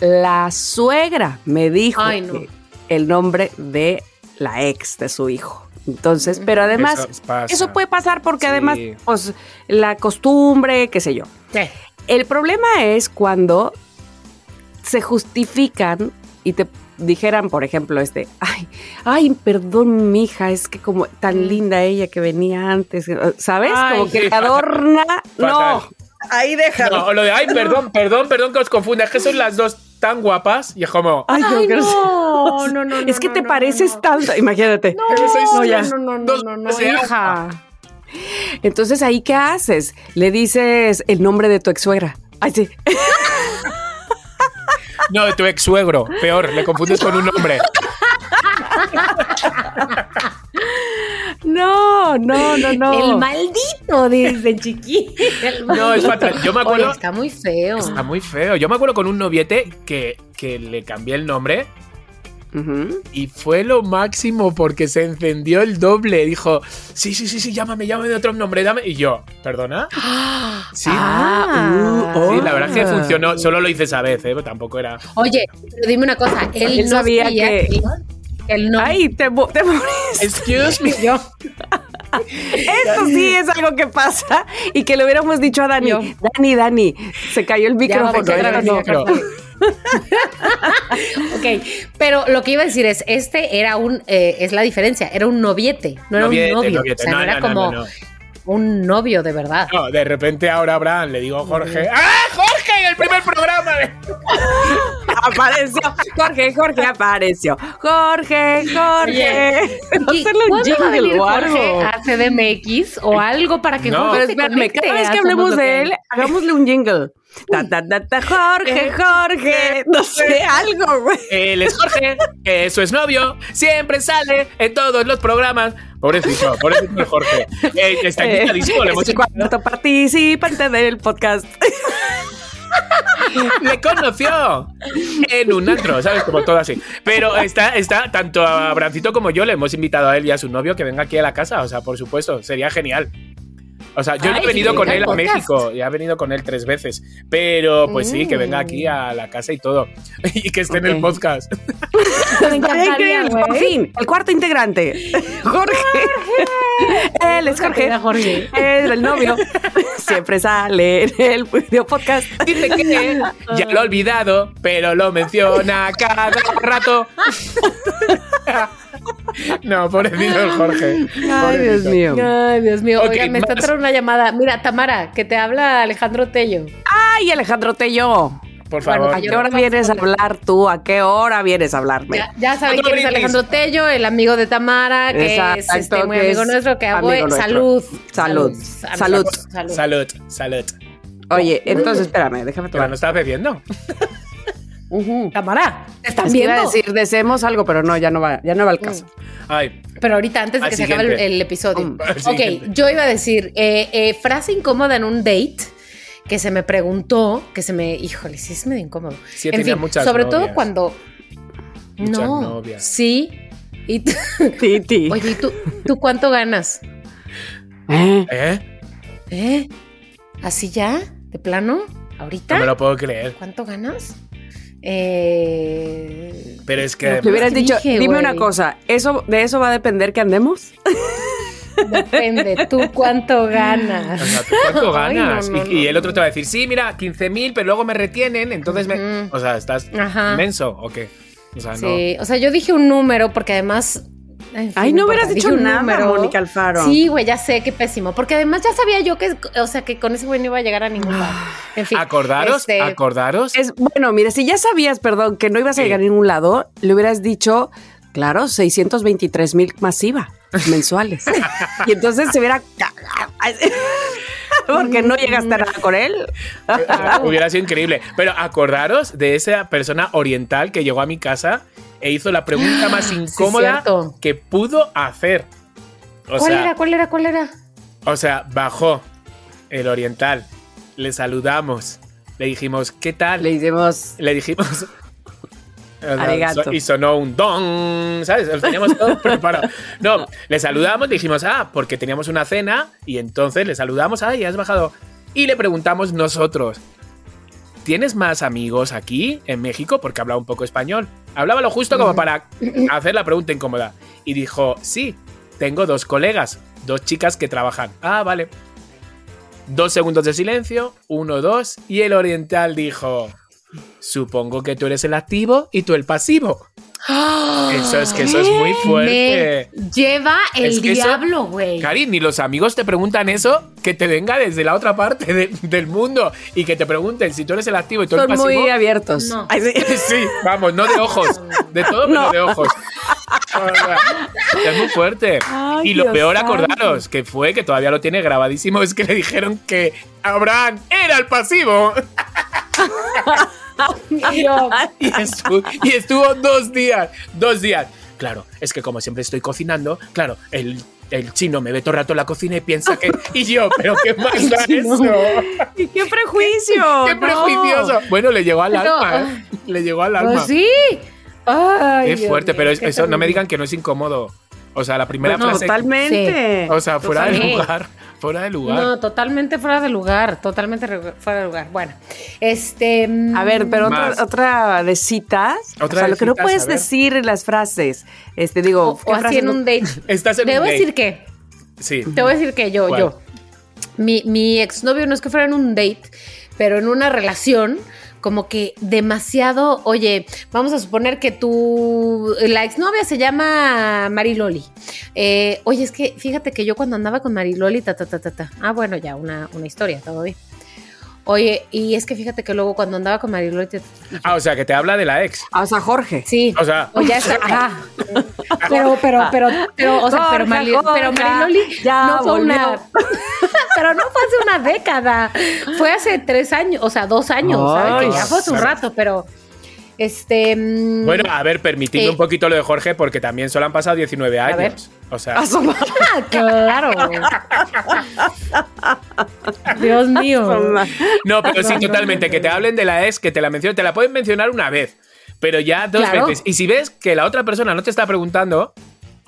S3: la suegra me dijo
S1: Ay, no.
S3: que el nombre de la ex de su hijo. Entonces, pero además,
S2: Eso
S3: puede pasar porque
S2: Sí.
S3: además, pues, la costumbre, qué sé yo.
S1: Sí.
S3: El problema es cuando se justifican y te dijeran, por ejemplo, este, ay, ay, perdón, mija, es que como tan linda ella que venía antes, ¿sabes?
S1: Ay,
S3: como que
S2: sí, fatal.
S3: adorna. No, ahí déjalo.
S2: No, o lo de, ay, perdón, perdón, perdón que os confunda. Es que son las dos tan guapas y es como.
S3: Ay,
S1: Ay,
S3: qué
S1: no, no, no,
S3: Es que
S1: no,
S3: te
S1: no,
S3: pareces
S1: no.
S3: tanto, imagínate.
S1: No,
S3: No, ya.
S1: no, no, no, no, no, hija.
S3: Entonces, ¿ahí qué haces? Le dices el nombre de tu ex suegra. Ay, sí.
S2: No, tu ex suegro. Peor, le confundes con un hombre.
S3: No, no, no, no.
S1: El maldito, dice Chiqui. El
S2: No, es fatal. Yo me acuerdo.
S1: Oye, está muy feo.
S2: Está muy feo. Yo me acuerdo con un noviete que, que le cambié el nombre Y fue lo máximo porque se encendió el doble. Dijo, sí, sí, sí, sí, llámame, llámame de otro nombre, dame. Y yo, ¿perdona? Sí.
S3: Ah, uh,
S2: Sí, la verdad es que funcionó. Solo lo hice esa vez, ¿eh? Tampoco era.
S1: Oye, pero dime una cosa. Él,
S3: Él
S1: no
S3: sabía
S1: sabía
S3: que-
S1: que él no.
S3: Ay, te, te morís.
S2: Excuse me.
S1: yo.
S3: Esto sí es algo que pasa y que le hubiéramos dicho a Dani.
S1: Yo.
S3: Dani, Dani, se cayó el
S1: Ya
S3: micrófono.
S1: a
S3: esto
S1: grabar
S3: no.
S1: ok, pero lo que iba a decir es, este era un, eh, es la diferencia, era un noviete, no era un novio,
S2: noviete.
S1: o sea, no,
S2: No,
S1: era
S2: no,
S1: como un novio de verdad.
S2: No, de repente ahora a Abraham le digo Jorge. ¡Ah, Jorge! En el primer programa. de-
S3: Apareció. Jorge, Jorge apareció. Jorge, Jorge. Vamos a
S1: ¿Y
S3: hacerle un
S1: cuándo va a venir
S3: jingle o
S1: Jorge
S3: algo.
S1: a CDMX o algo para que
S2: No.
S1: Jorge
S3: Pero espérame, cada vez que hablemos de él, hagámosle un jingle. Ta, ta, ta, ta, Jorge, Jorge. No sé, algo, güey.
S2: Él es Jorge, eso es novio, siempre sale en todos los programas. Pobrecito, pobrecito Jorge. Eh, está
S3: Eh,
S2: invitadísimo, le hemos
S3: cuarto participante del podcast.
S2: Le conoció en un antro, ¿sabes? Como todo así. Pero está, está, tanto a Brancito como yo le hemos invitado a él y a su novio que venga aquí a la casa. O sea, por supuesto, sería genial. O sea, yo no
S1: Ay,
S2: he venido
S1: sí,
S2: con él a. México, ya he venido con él tres veces. Pero pues sí, que venga aquí a la casa y todo. Y que esté en el podcast.
S1: Me encantaría,
S3: por fin, el cuarto integrante. Jorge. Él es Jorge.
S1: Era Jorge.
S3: Es el novio. Siempre sale en el video podcast.
S2: Dice que ya lo ha olvidado, pero lo menciona cada rato. No, pobrecito el Jorge.
S3: Ay, Dios mío.
S1: Ay, Dios mío.
S2: Ok,
S1: Oigan, me está una llamada. Mira, Tamara, que te habla Alejandro Tello.
S3: Ay, Alejandro Tello.
S2: Por
S1: Bueno,
S2: favor.
S3: ¿A qué hora vienes a hablar tú? ¿A qué hora vienes a hablarme?
S1: Ya, ya saben quién es. Alejandro Tello, el amigo de Tamara, que es este, muy
S3: que
S1: amigo
S3: es
S1: nuestro, que
S3: amigo
S1: abue-
S3: nuestro.
S1: salud.
S3: Salud. Salud.
S1: Salud.
S2: Salud, salud.
S3: Oye, entonces espérame, déjame
S2: Pero
S3: tomar.
S2: no estás bebiendo.
S3: Ujú.
S1: Tamara, ¿te estás
S3: Es que iba
S1: viendo?
S3: a decir, deseemos algo, pero no, ya no va, ya no va al caso.
S2: Ay,
S1: Pero ahorita, antes de que se acabe el, episodio.
S3: Mm.
S2: Al
S1: Ok,
S2: siguiente.
S1: yo iba a decir, eh, eh, frase incómoda en un date que se me preguntó, que se me, híjole, sí es medio incómodo.
S2: Sí,
S1: en
S2: tenía
S1: fin,
S2: muchas
S1: sobre todo cuando...
S2: Muchas
S1: no,
S2: novias.
S1: sí. Y
S3: Titi.
S1: oye, ¿y tú, tú cuánto ganas?
S3: ¿Eh?
S2: ¿eh?
S1: ¿Eh? ¿Así ya? ¿De plano? ¿Ahorita?
S2: No me lo puedo creer.
S1: ¿Cuánto ganas? Eh,
S2: Pero es que.
S3: Te hubieras dicho,
S1: dije,
S3: dime una cosa, ¿eso, ¿de eso va a depender que andemos?
S1: depende, ¿tú cuánto
S2: O
S1: ganas?
S2: sea, ¿tú ¿cuánto
S1: Ay,
S2: ganas?
S1: no, no,
S2: y, el otro te va a decir, sí, mira, 15.000, pero luego me retienen, entonces me. O sea, ¿estás
S1: Ajá.
S2: inmenso o qué? O sea, no.
S1: Sí, o sea, yo dije un número porque además... en fin,
S3: Ay, no hubieras dicho nada,
S1: número.
S3: Mónica Alfaro.
S1: Sí, güey, ya sé, qué pésimo. Porque además ya sabía yo que, o sea, que con ese güey no iba a llegar a ningún lado. En fin.
S2: Acordaros,
S1: este,
S2: acordaros.
S3: Es, bueno, mira, si ya sabías, perdón, que no ibas a llegar a ningún lado, le hubieras dicho, claro, 623 mil masiva mensuales. y entonces se hubiera cagado. Porque no llegaste a nada con él.
S2: Hubiera sido increíble. Pero acordaros de esa persona oriental que llegó a mi casa e hizo la pregunta más incómoda que pudo hacer. O
S1: ¿Cuál
S2: sea,
S1: era? ¿Cuál era? ¿Cuál era?
S2: o sea, bajó el oriental, le saludamos, le dijimos, ¿qué tal?
S3: Le hicimos.
S2: le dijimos.
S3: Arigato.
S2: Y sonó un don, ¿sabes? Lo teníamos todo preparado. No, le saludamos, le dijimos, ah, porque teníamos una cena, y entonces le saludamos, ah, ya has bajado. Y le preguntamos nosotros, ¿tienes más amigos aquí en México? Porque hablaba un poco español. Hablaba lo justo como para hacer la pregunta incómoda. Y dijo, sí, tengo dos colegas, dos chicas que trabajan. Ah, vale. Dos segundos de silencio, uno, dos, y el oriental dijo, supongo que tú eres el activo y tú el pasivo. Eso es que eso es muy fuerte.
S1: Me lleva el
S2: Es que
S1: diablo, güey.
S2: Cari, ni los amigos te preguntan eso, que te venga desde la otra parte de- del mundo y que te pregunten si tú eres el activo y tú el
S3: Son
S2: pasivo.
S3: muy abiertos.
S1: No.
S3: Ay, sí.
S2: Sí, vamos, no de ojos, de todo pero
S3: No.
S2: de ojos. Es muy fuerte.
S3: Ay,
S2: y lo
S3: Dios
S2: peor,
S3: santo.
S2: acordaros, que fue, que todavía lo tiene grabadísimo, es que le dijeron que Abraham era el pasivo.
S1: Y yo,
S2: Y estuvo, y estuvo dos días, dos días. Claro, es que como siempre estoy cocinando, claro, el, el chino me ve todo el rato en la cocina y piensa que... Y yo, pero ¿qué más da eso?
S3: ¿Y qué prejuicio?
S2: ¡Qué
S3: No.
S2: prejuicioso! Bueno, le llegó al
S1: No.
S2: alma, ¿eh? Le llegó al alma.
S1: pues sí. Ay,
S2: Qué
S1: Dios
S2: fuerte, pero es- eso no me digan que no es incómodo. O sea, la primera
S3: No,
S2: frase...
S3: totalmente.
S2: O sea, fuera de
S1: Totalmente.
S2: lugar. Fuera de lugar.
S1: No, totalmente fuera de lugar, totalmente fuera de lugar. Bueno, este. mm,
S3: A ver, pero otra,
S2: Más.
S3: otra de citas.
S2: Otra
S3: o sea,
S2: de
S3: lo que no puedes decir en las frases. Este, digo,
S1: O,
S3: ¿qué
S1: o así en
S3: no-
S1: un date.
S2: Estás en
S1: Te
S2: un
S1: voy a
S2: date.
S1: decir que.
S2: Sí.
S1: Te voy a decir que yo,
S2: ¿Cuál?
S1: yo. Mi, mi exnovio no es que fuera en un date, pero en una relación como que demasiado, oye, vamos a suponer que tu, la exnovia se llama Mariloli. Eh, oye, es que fíjate que yo cuando andaba con Mariloli, ta, ta, ta, ta, ta. Ah, bueno, ya, una, una historia, todo bien. Oye, y es que fíjate que luego cuando andaba con Mariloli, te-
S2: Ah, o sea, que te habla de la ex.
S3: Ah, o sea, Jorge.
S1: sí.
S2: O sea,
S1: O ya está, ajá. Pero, pero, pero, pero, o sea, pero, pero Mariloli
S3: ya
S1: no fue una.
S3: volvió.
S1: pero no fue hace una década. Fue hace tres años, o sea, dos años, ¿sabes? Que ya fue hace un rato, pero. Este. mm,
S2: bueno, a ver, permitidme
S1: Eh.
S2: un poquito lo de Jorge, porque también solo han pasado 19
S1: A ver.
S2: años. O sea,
S1: ah, claro. Dios mío.
S3: asoma.
S2: no, pero sí, totalmente. Que te hablen de la ex, que te la mencionen, te la pueden mencionar una vez, pero ya dos
S1: Claro.
S2: veces. Y si ves que la otra persona no te está preguntando.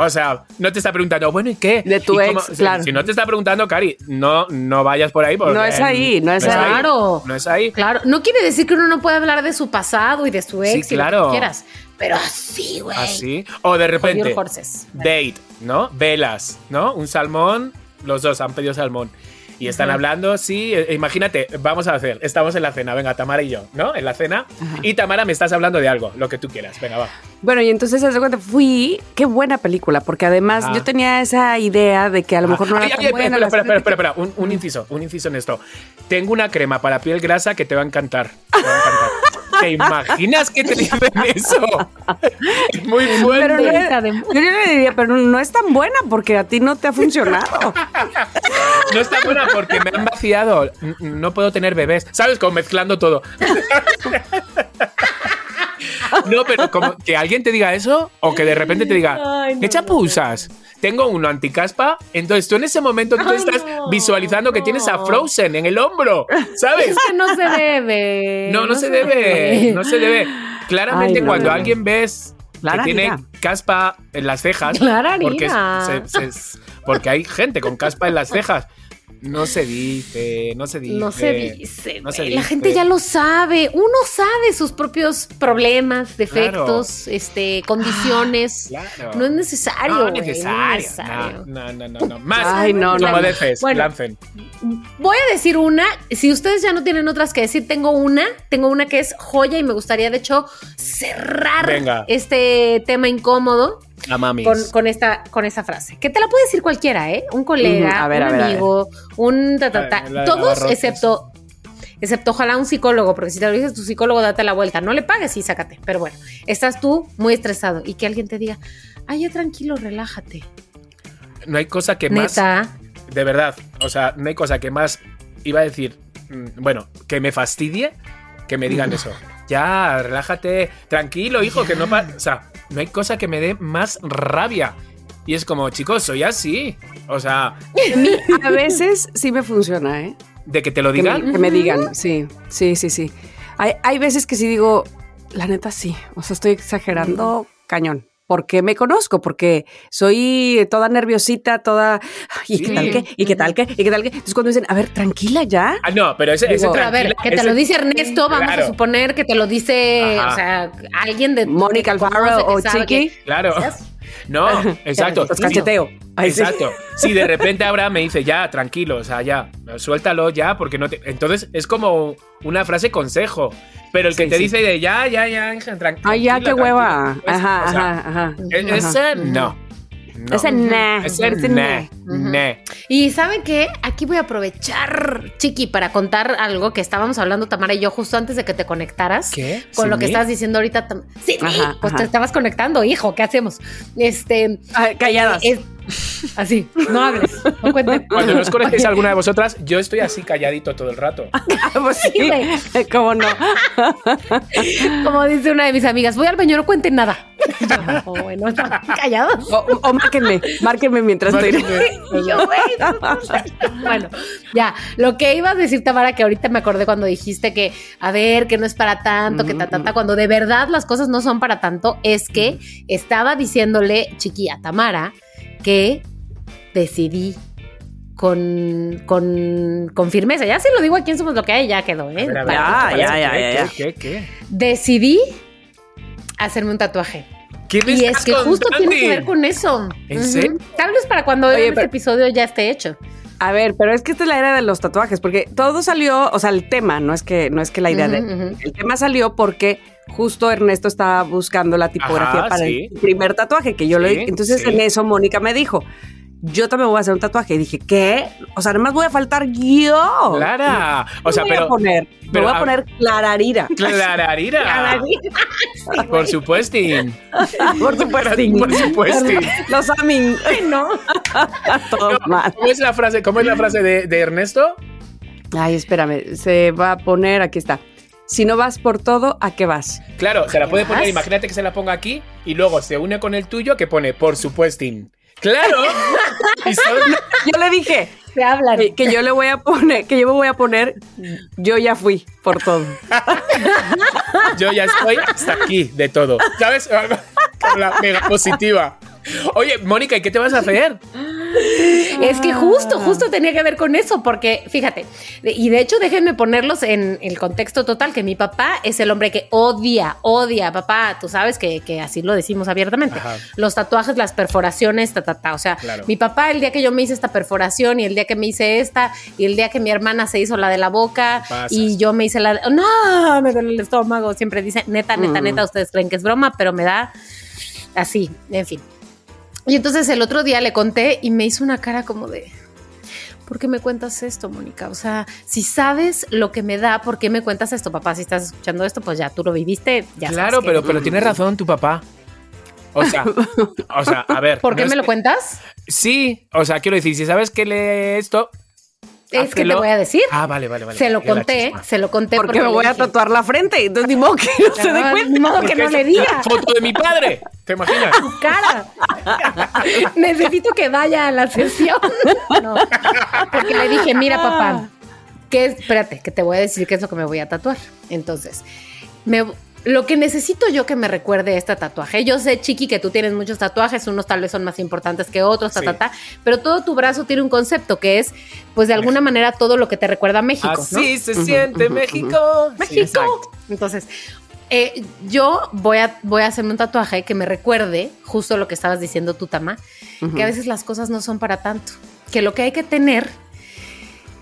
S2: O sea, no te está preguntando, bueno, ¿y qué?
S3: De tu
S2: ¿Y
S3: ex,
S2: si-
S3: claro.
S2: Si no te está preguntando, Cari, no, no vayas por ahí. porque
S3: No es ahí, no es ahí.
S1: Claro.
S2: No es ahí.
S1: Claro, no quiere decir que uno no pueda hablar de su pasado y de su ex
S2: Sí,
S1: y lo que
S2: claro.
S1: quieras. Pero así, güey.
S2: Así. O de repente,
S1: horses.
S2: date, ¿no? Velas, ¿no? Un salmón, los dos han pedido salmón. Y están hablando, sí, eh, imagínate, vamos a hacer, estamos en la cena, venga, Tamara y yo, ¿no? En la cena. Y Tamara, me estás hablando de algo, lo que tú quieras, venga, va.
S3: Bueno, y entonces, haz de cuenta, fui. Qué buena película, porque además
S2: Ah.
S3: yo tenía esa idea de que a lo mejor no era
S2: Ay,
S3: tan
S2: ay,
S3: buena.
S2: espera, espera, espera, espera, espera, un, un inciso, un inciso en esto. Tengo una crema para piel grasa que te va a encantar. Te, va a encantar. ¿Te imaginas que te dicen eso? Es muy fuerte.
S3: Pero no es- yo le diría, pero no es tan buena porque a ti no te ha funcionado.
S2: No está buena porque me han vaciado. No puedo tener bebés. ¿Sabes? Como mezclando todo. No, pero como que alguien te diga eso o que de repente te diga,
S1: no,
S2: ¿qué champú usas? Tengo uno anticaspa. Entonces tú en ese momento tú
S1: Ay,
S2: estás
S1: no,
S2: visualizando que tienes a. Frozen en el hombro. ¿Sabes?
S1: Es que no se debe.
S2: No, no, se debe. No se debe. Claramente
S3: Ay, no,
S2: cuando alguien ves
S3: Clara
S2: que tiene
S3: Harina.
S2: caspa en las cejas.
S1: Clara
S2: porque,
S1: Harina.
S2: se- se- porque hay gente con caspa en las cejas. No se dice, no se dice.
S1: No se dice.
S2: no se
S1: güey. La gente ya lo sabe. Uno sabe sus propios problemas, defectos, este, condiciones.
S2: Claro.
S1: No es necesario.
S2: No,
S1: güey,
S2: necesario.
S1: no es necesario.
S2: No, no, no, no. Más.
S3: Ay, no, no, no.
S1: Bueno. Voy a decir una. Si ustedes ya no tienen otras que decir, tengo una. Tengo una que es joya y me gustaría, de hecho, cerrar
S2: Venga.
S1: este tema incómodo.
S2: La mamis.
S1: con, con esta, con esta frase. Que te la puede decir cualquiera, ¿eh? Un colega,
S3: ver,
S1: un
S3: ver,
S1: amigo, un ta, ta, ta.
S2: Ver,
S1: Todos excepto, excepto ojalá un psicólogo, porque si te lo dices tu psicólogo, date la vuelta. No le pagues y sácate. Pero bueno, estás tú muy estresado y que alguien te diga, ay, ya tranquilo, relájate.
S2: No hay cosa que más. De verdad. O sea, no hay cosa que más. Iba a decir. mm, Bueno, que me fastidie que me digan eso. Ya, relájate. Tranquilo, hijo, que no pasa. O sea, no hay cosa que me dé más rabia. Y es como, chicos, soy así. O sea,
S3: A veces sí me funciona, ¿eh?
S2: de que te lo
S3: Que me,
S2: digan.
S3: que me digan, sí, sí, sí, sí. Hay, hay veces que sí digo, la neta sí, o sea, estoy exagerando cañón. Porque me conozco, porque soy toda nerviosita, toda. ¿Y
S2: Sí.
S3: qué tal qué? ¿Y qué tal qué? ¿Y qué tal qué? Entonces, cuando dicen, a ver, tranquila ya.
S2: Ah, no, pero ese, ese
S3: Digo,
S1: Pero a ver, que te
S2: ese-
S1: lo dice Ernesto, vamos
S2: Claro.
S1: a suponer que te lo dice,
S2: Ajá.
S1: o sea, alguien de.
S3: Mónica Alfaro o Chiqui.
S1: que-
S2: Claro. No, exacto.
S3: Los cacheteo. Ay, sí.
S2: Exacto. Si de repente Abraham me dice, ya, tranquilo, o sea, ya, suéltalo ya, porque no te. Entonces es como una frase consejo. Pero el que
S3: Sí,
S2: te
S3: sí.
S2: dice de ya, ya, ya, tranquilo.
S3: Ay, ya, qué hueva. Ajá,
S2: o sea,
S3: ajá, ajá.
S2: e-
S3: ajá.
S2: Ese no. No.
S3: Ese nah.
S2: Ese
S3: ese
S2: nah,
S3: nah.
S2: nah.
S1: Y ¿saben qué? Aquí voy a aprovechar, Chiqui, para contar algo que estábamos hablando Tamara y yo justo antes de que te conectaras.
S2: ¿Qué?
S1: Con
S2: ¿Sin
S1: lo que
S2: mí?
S1: estás diciendo ahorita. Sí,
S3: Ajá,
S1: pues
S3: ajá.
S1: te estabas conectando, hijo, ¿qué hacemos? Este,
S3: Ay, calladas.
S1: es- así, no hables, no cuentes.
S2: Cuando nos conectéis alguna de vosotras, yo estoy así calladito todo el rato.
S3: pues sí,
S1: güey.
S3: ¿Cómo no?
S1: Como dice una de mis amigas, voy al baño, no cuenten nada. No, bueno, están callados.
S3: O, o márquenme, márquenme mientras estoy.
S1: Y yo, bueno, ya, lo que ibas a decir, Tamara, que ahorita me acordé cuando dijiste que, a ver, que no es para tanto, que ta, ta, ta, cuando de verdad las cosas no son para tanto, es que estaba diciéndole, chiqui, a Tamara, que decidí con, con, con firmeza. Ya se lo digo aquí en Somos Lo que hay, ya quedó, ¿eh?
S2: A ver, a ver,
S3: Ya,
S2: ¿qué,
S3: ya,
S2: qué,
S3: ya,
S2: qué,
S3: ya.
S2: ¿Qué, qué?
S1: Decidí hacerme un tatuaje.
S2: ¿Qué me
S1: Y
S2: estás
S1: es que justo tiene que ver con eso.
S2: ¿En serio?
S1: Tal vez para cuando
S3: Oye,
S1: este episodio ya esté hecho.
S3: A ver, pero es que esta es la era de los tatuajes, porque todo salió, o sea, el tema, no es que, no es que la idea de.
S1: Ujú, ujú.
S3: El tema salió porque justo Ernesto estaba buscando la tipografía
S2: Ajá,
S3: para
S2: sí.
S3: el primer tatuaje que yo
S2: Sí,
S3: le Entonces
S2: sí.
S3: en eso Mónica me dijo. Yo también voy a hacer un tatuaje. Y dije, ¿qué? O sea, además voy a faltar yo.
S2: Clara. O
S3: ¿Qué
S2: sea,
S3: voy
S2: pero.
S3: a poner? Me voy a
S2: a-
S3: poner Clararira.
S2: Clararira. Por supuesto.
S3: Por supuesto.
S2: Por supuesto.
S3: Los amin.
S1: No.
S3: Todo mal.
S2: ¿Cómo es la frase, cómo es la frase de, de Ernesto?
S3: Ay, espérame. Se va a poner, aquí está. Si no vas por todo, ¿a qué vas?
S2: Claro, se la puede poner,
S1: vas?
S2: imagínate que se la ponga aquí y luego se une con el tuyo que pone por supuesto. Claro. Y son-
S3: Yo le dije
S1: Se hablan.
S3: que, que yo le voy a poner, que yo me voy a poner, yo ya fui por todo.
S2: yo ya estoy hasta aquí de todo. ¿Sabes? Con la mega positiva. Oye, Mónica, ¿y qué te vas a hacer?
S1: Es que justo, justo tenía que ver con eso, porque fíjate, y de hecho déjenme ponerlos en el contexto total, que mi papá es el hombre que odia, odia, papá, tú sabes que, que así lo decimos abiertamente,
S2: Ajá.
S1: los tatuajes, las perforaciones, ta, ta, ta, o sea,
S2: Claro.
S1: mi papá el día que yo me hice esta perforación y el día que me hice esta y el día que mi hermana se hizo la de la boca
S2: Pasas.
S1: y yo me hice la de, no, me duele el estómago, siempre dice, neta, neta,
S3: Mm.
S1: neta, ustedes creen que es broma, pero me da así, en fin. Y entonces el otro día le conté y me hizo una cara como de, ¿por qué me cuentas esto, Mónica? O sea, si sabes lo que me da, ¿por qué me cuentas esto, papá? Si estás escuchando esto, pues ya tú lo viviste, ya sabes
S2: claro,
S1: que-
S2: pero, pero tiene razón tu papá. O sea, o sea, a ver.
S1: ¿Por qué me lo cuentas?
S2: Sí, o sea, quiero decir, si sabes que lee esto.
S1: Es que te voy a decir.
S2: Ah, vale, vale, vale.
S1: se lo conté, se lo conté
S3: Porque me
S1: le
S3: voy a tatuar la frente. Entonces, ni modo que no se dé
S1: "Ah,
S3: cuenta.
S1: Ni modo que
S2: Porque
S1: no le diga.
S2: Foto de mi padre. ¿Te imaginas?
S1: Tu cara. Necesito que vaya a la sesión. No, porque le dije, mira, papá, que espérate, que te voy a decir qué es lo que me voy a tatuar. Entonces, me, lo que necesito yo que me recuerde este tatuaje. Yo sé, Chiqui, que tú tienes muchos tatuajes, unos tal vez son más importantes que otros, ta,
S2: Sí.
S1: ta, ta, pero todo tu brazo tiene un concepto que es, pues de alguna manera, todo lo que te recuerda a México. ¿no?
S2: Así se siente México.
S1: México. Entonces, eh, yo voy a, voy a hacerme un tatuaje que me recuerde justo lo que estabas diciendo tú, Tama, que a veces las cosas no son para tanto, que lo que hay que tener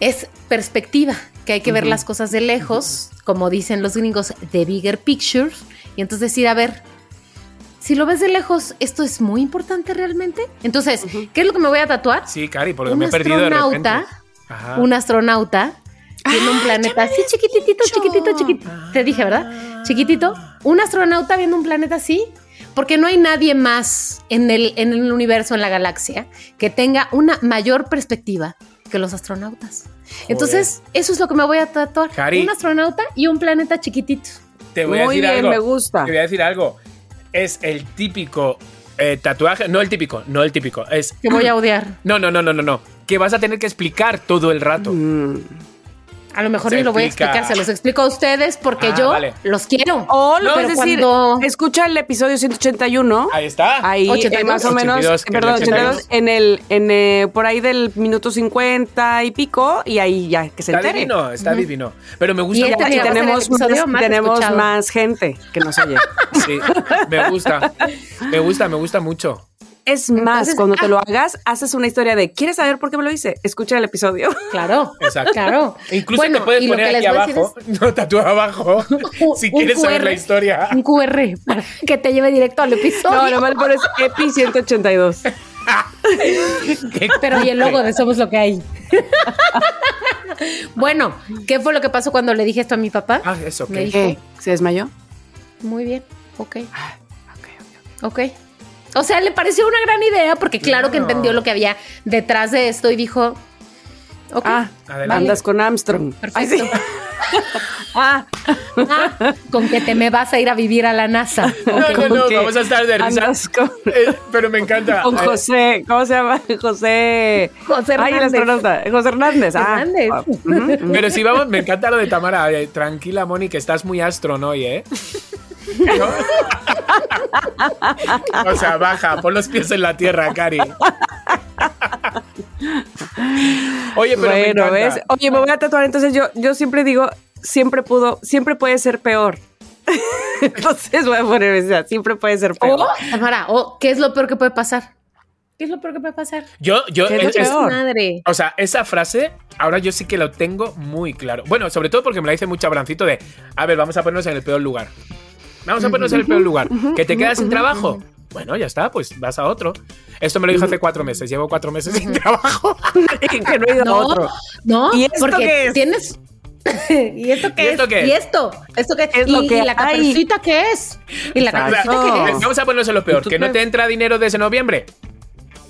S1: es perspectiva, que hay que ver las cosas de lejos, como dicen los gringos, the bigger picture, y entonces decir, a ver, si lo ves de lejos, ¿esto es muy importante realmente? Entonces, ¿qué es lo que me voy a tatuar?
S2: Sí, Cari, porque
S1: un
S2: me he perdido de repente. Ajá.
S1: un astronauta viendo un planeta así chiquititito, chiquitito, chiquitito. Te dije, ¿verdad? Chiquitito. Un astronauta viendo un planeta así. Porque no hay nadie más en el, en el universo, en la galaxia, que tenga una mayor perspectiva que los astronautas. Entonces, eso es lo que me voy a tatuar.
S2: Cari.
S1: Un astronauta y un planeta chiquitito.
S2: Te voy a
S3: Muy
S2: decir
S3: bien,
S2: algo.
S3: me gusta.
S2: Te voy a decir algo. Es el típico eh, tatuaje. No el típico, no el típico. Es.
S1: Que voy a odiar.
S2: No, no, no, no, no, no. Que vas a tener que explicar todo el rato.
S3: Mm.
S1: A lo mejor ni lo voy a
S2: explica.
S1: explicar, se los explico a ustedes porque
S2: Ah,
S1: yo
S2: vale.
S1: los quiero.
S3: O
S2: No,
S3: lo
S1: pero
S3: es decir,
S1: cuando-
S3: escucha el episodio 181.
S2: Ahí está.
S3: Ahí, eh,
S1: 82.
S3: más o menos,
S2: 82, que
S3: perdón,
S2: el
S3: 82, en el, en eh, por ahí del minuto 50 y pico, y ahí ya que se
S2: Está
S3: entere.
S2: divino, está divino. Pero me
S1: Y
S2: gusta
S1: este
S2: mucho.
S3: Y tenemos, más,
S1: más
S3: tenemos
S1: escuchado.
S3: más gente que nos oye.
S2: Sí, me gusta. Me gusta, me gusta mucho.
S3: Es más,
S1: Entonces,
S3: cuando te
S1: ah.
S3: lo hagas, haces una historia de ¿quieres saber por qué me lo hice? Escucha el episodio.
S1: Claro,
S2: Exacto.
S1: claro.
S2: Incluso
S1: Bueno,
S2: te puedes poner
S1: que
S2: aquí abajo, no tatúa abajo,
S1: Un-
S2: si quieres saber la historia.
S1: Un QR que te lleve directo al episodio.
S3: No, nomás pones EPI 182.
S1: Pero y el logo de Somos lo que hay. bueno, ¿qué fue lo que pasó cuando le dije esto a mi papá?
S2: Ah, eso,
S1: Me
S2: ¿qué?
S3: ¿Se desmayó?
S1: Muy bien, ok,
S3: Ah, ok, ok.
S1: ok. O sea, le pareció una gran idea porque claro, que entendió lo que había detrás de esto y dijo, ok,
S3: Ah, andas con Armstrong. Ay, sí.
S1: perfecto.
S3: Ah,
S1: Ah, con que te me vas a ir a vivir a la NASA.
S2: No, no,
S3: ¿con
S2: no, vamos a estar de risa.
S3: con,
S2: Eh, pero me encanta.
S3: con
S2: Eh,
S3: José, ¿cómo se llama? José.
S1: José
S3: Ay, el
S1: Hernández.
S3: astronauta. José Hernández. Ah,
S1: Hernández.
S3: ah.
S2: Pero si vamos, me encanta lo de Tamara. Tranquila, Moni, que estás muy astron hoy, ¿eh? ¿No? o sea, baja, pon los pies en la tierra, Cari. Oye, pero me
S3: bueno. ¿ves? Oye, me voy a tatuar. Entonces yo, yo siempre digo, siempre pudo, siempre puede ser peor. Entonces voy a poner esa, siempre puede ser peor.
S1: O, Tamara, o, ¿qué es lo peor que puede pasar? ¿Qué es lo peor que puede pasar?
S2: Yo, yo,
S3: ¿Qué es
S2: es- es-
S3: peor?
S1: Madre.
S2: o sea, esa frase, ahora yo sí que lo tengo muy claro. Bueno, sobre todo porque me la dice mucho Abrancito de, a ver, vamos a ponernos en el peor lugar. Vamos a ponernos en el peor lugar. ¿Que te quedas sin trabajo? Bueno, ya está, pues vas a otro. Esto me lo dijo hace cuatro meses. Llevo cuatro meses sin trabajo.
S3: que no he ido
S1: No,
S3: a otro.
S1: no,
S3: ¿Y esto
S1: porque
S3: qué es?
S1: tienes. ¿Y esto qué
S2: ¿Y
S1: es?
S2: qué?
S1: ¿Y esto? ¿Esto qué
S3: Es
S1: y,
S3: lo que
S1: y la caperucita qué es? ¿Y la caperucita qué es?
S2: Vamos a ponernos en lo peor.
S3: ¿Tú
S2: ¿Que no te entra dinero desde noviembre?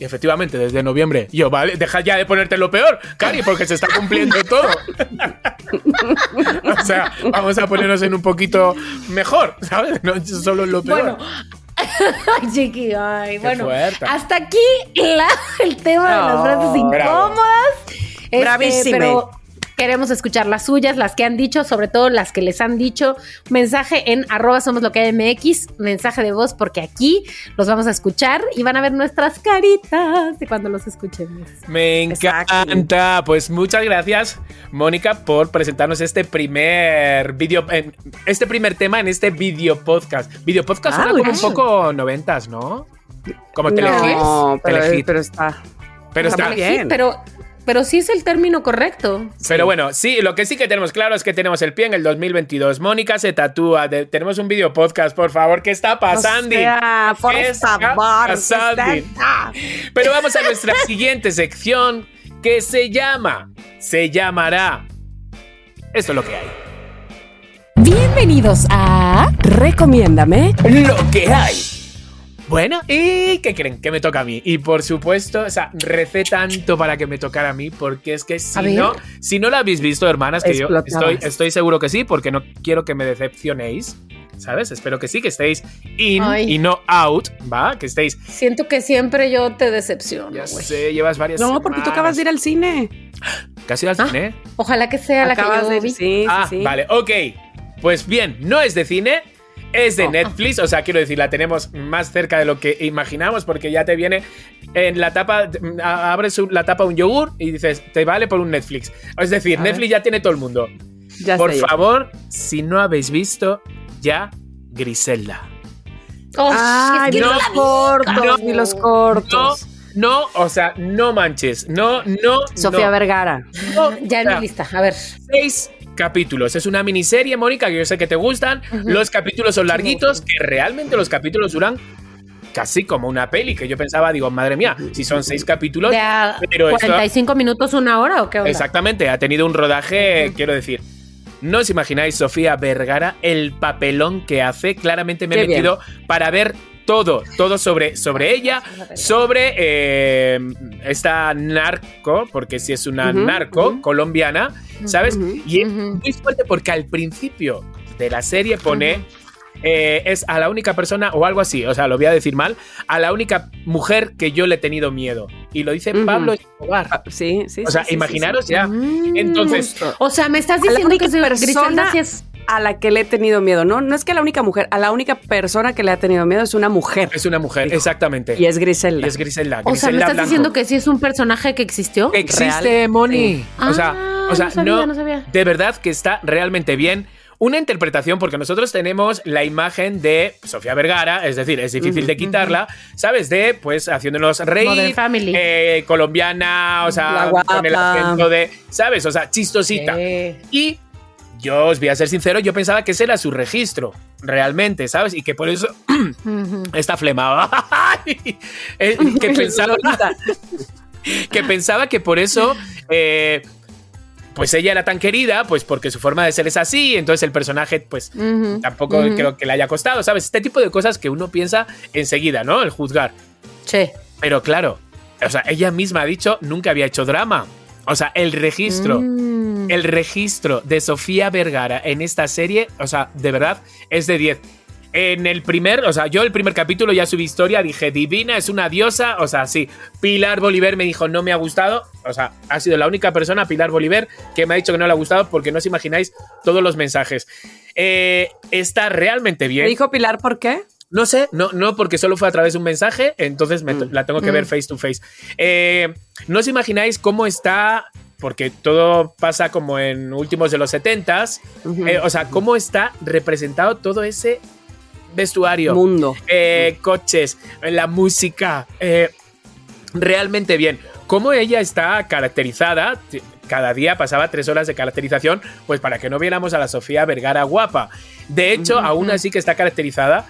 S2: Y efectivamente, desde noviembre. Yo, vale, deja ya de ponerte lo peor, Cari, porque se está cumpliendo todo. o sea, vamos a ponernos en un poquito mejor, ¿sabes? No solo en lo peor.
S1: Bueno. Ay, chiqui, ay,
S2: Qué
S1: bueno.
S2: fuerte.
S1: Hasta aquí la- el tema de las frases
S2: bravo.
S1: incómodas. Este,
S3: Bravísime.
S1: pero queremos escuchar las suyas, las que han dicho, sobre todo las que les han dicho. Mensaje en arroba somos lo que hay MX, mensaje de voz, porque aquí los vamos a escuchar y van a ver nuestras caritas de cuando los escuchemos.
S2: Me
S3: Exacto.
S2: encanta. Pues muchas gracias, Mónica, por presentarnos este primer video, en- este primer tema en este video podcast. Video podcast
S3: Ah,
S2: suena como un poco noventas, ¿no? Como telehit.
S3: No, pero,
S2: Telehit.
S3: pero está.
S2: Pero
S3: está
S2: está
S3: muy bien.
S1: Sí, pero, pero sí es el término correcto.
S2: Pero bueno, sí, lo que sí que tenemos claro es que tenemos el pie en el 2022. Mónica se tatúa. de- tenemos un video podcast, por favor. ¿Qué está pasando?
S3: O sea, por
S2: ¿Qué está
S3: favor, ¿qué
S2: pasando?
S3: está?
S2: Pero vamos a nuestra siguiente sección que se llama, se llamará. Esto es lo que hay.
S1: Bienvenidos a
S3: Recomiéndame.
S2: Lo que hay. Bueno, ¿y qué creen? Que me toca a mí. Y por supuesto, o sea, recé tanto para que me tocara a mí, porque es que si no, si no la habéis visto, hermanas, que yo estoy, estoy seguro que sí, porque no quiero que me decepcionéis. ¿Sabes? Espero que sí, que estéis in
S1: Ay.
S2: y no out, ¿va? Que estéis.
S1: Siento que siempre yo te decepciono.
S2: Ya sé, llevas varias.
S3: No, porque tú acabas de ir al cine.
S2: Casi al
S1: Ah,
S2: cine.
S1: Ojalá que sea la que
S3: Acabas
S1: yo
S3: de
S1: vi.
S3: sí, sí,
S2: Ah,
S3: sí.
S2: vale, ok. Pues bien, no es de cine, es de
S1: Oh.
S2: Netflix. O sea, quiero decir, la tenemos más cerca de lo que imaginamos, porque ya te viene en la tapa, abres la tapa un yogur y dices, te vale por un Netflix. Es decir,
S3: A
S2: Netflix ya tiene todo el mundo.
S3: Ya
S2: por favor, si no habéis visto, ya Griselda.
S1: Oh,
S3: Ay,
S1: es que
S3: vi
S2: no,
S3: los cortos, los
S2: No,
S3: cortos.
S2: no, o sea, no manches, no, no,
S3: Sofía
S2: no,
S3: Vergara.
S2: no,
S1: Ya en mi lista. A ver.
S2: seis capítulos. Es una miniserie, Mónica, que yo sé que te gustan. Los capítulos son larguitos, que realmente los capítulos duran casi como una peli, que yo pensaba, digo, madre mía, si son seis capítulos,
S1: ¿De
S2: pero esto-
S1: 45 minutos, una hora o qué onda?
S2: exactamente, ha tenido un rodaje, quiero decir. No os imagináis, Sofía Vergara, el papelón que hace. Claramente me he
S3: Qué bien.
S2: metido para ver todo, todo sobre, sobre ella, sobre eh, esta narco, porque si es una narco colombiana, ¿sabes? Y es muy fuerte porque al principio de la serie pone. eh, es a la única persona, o algo así, o sea, lo voy a decir mal, a la única mujer que yo le he tenido miedo. Y lo dice. Pablo Escobar.
S3: Ah, Sí, sí.
S2: O sea,
S3: sí, sí,
S2: imaginaros
S3: sí,
S2: ya.
S1: Mm.
S2: Entonces,
S1: O sea, me estás
S3: A la
S1: diciendo
S3: única
S1: que Griselda
S3: persona-
S1: es.
S3: A la que le he tenido miedo, ¿no? No es que a la única mujer, a la única persona que le ha tenido miedo es una mujer.
S2: es una mujer,
S3: Dijo.
S2: exactamente.
S3: Y es Griselda.
S2: Y es Griselda.
S1: O sea, me
S2: Griselda
S1: estás
S2: Blanco.
S1: diciendo que sí es un personaje que existió.
S2: Existe,
S3: Real,
S2: Moni.
S3: sí.
S2: O sea,
S1: Ah,
S2: o sea
S1: no sabía, no sabía.
S2: de verdad que está realmente bien. Una interpretación, porque nosotros tenemos la imagen de Sofía Vergara, es decir, es difícil de quitarla, ¿sabes? De, pues, haciéndonos reír.
S1: Modern Family.
S2: eh, colombiana, o sea, con el acento de, ¿sabes? O sea, chistosita. Y yo os voy a ser sincero, yo pensaba que ese era su registro, realmente, ¿sabes? Y que por eso está flemado. Eh, que, pensaba, que pensaba que por eso eh, pues ella era tan querida, pues porque su forma de ser es así, entonces el personaje, pues tampoco creo que le haya costado, ¿sabes? Este tipo de cosas que uno piensa enseguida, ¿no? El juzgar.
S1: Sí.
S2: Pero claro, o sea, ella misma ha dicho, nunca había hecho drama. O sea, el registro,
S1: Mm.
S2: el registro de Sofía Vergara en esta serie, o sea, de verdad, es de 10. En el primer, o sea, yo el primer capítulo ya subí historia, dije, divina, es una diosa, o sea, sí. Pilar Bolívar me dijo, no me ha gustado, o sea, ha sido la única persona, Pilar Bolívar, que me ha dicho que no le ha gustado porque no os imagináis todos los mensajes. Eh, está realmente bien.
S3: ¿Me dijo Pilar por qué?
S2: No sé, no, no, porque solo fue a través de un mensaje, entonces me- la tengo que ver face to face. Eh, no os imagináis cómo está, porque todo pasa como en últimos de los 70s, eh, o sea, cómo está representado todo ese vestuario,
S3: Mundo.
S2: eh, coches, la música, realmente bien. Cómo ella está caracterizada, cada día pasaba tres horas de caracterización, pues para que no viéramos a la Sofía Vergara guapa. De hecho, aún así que está caracterizada,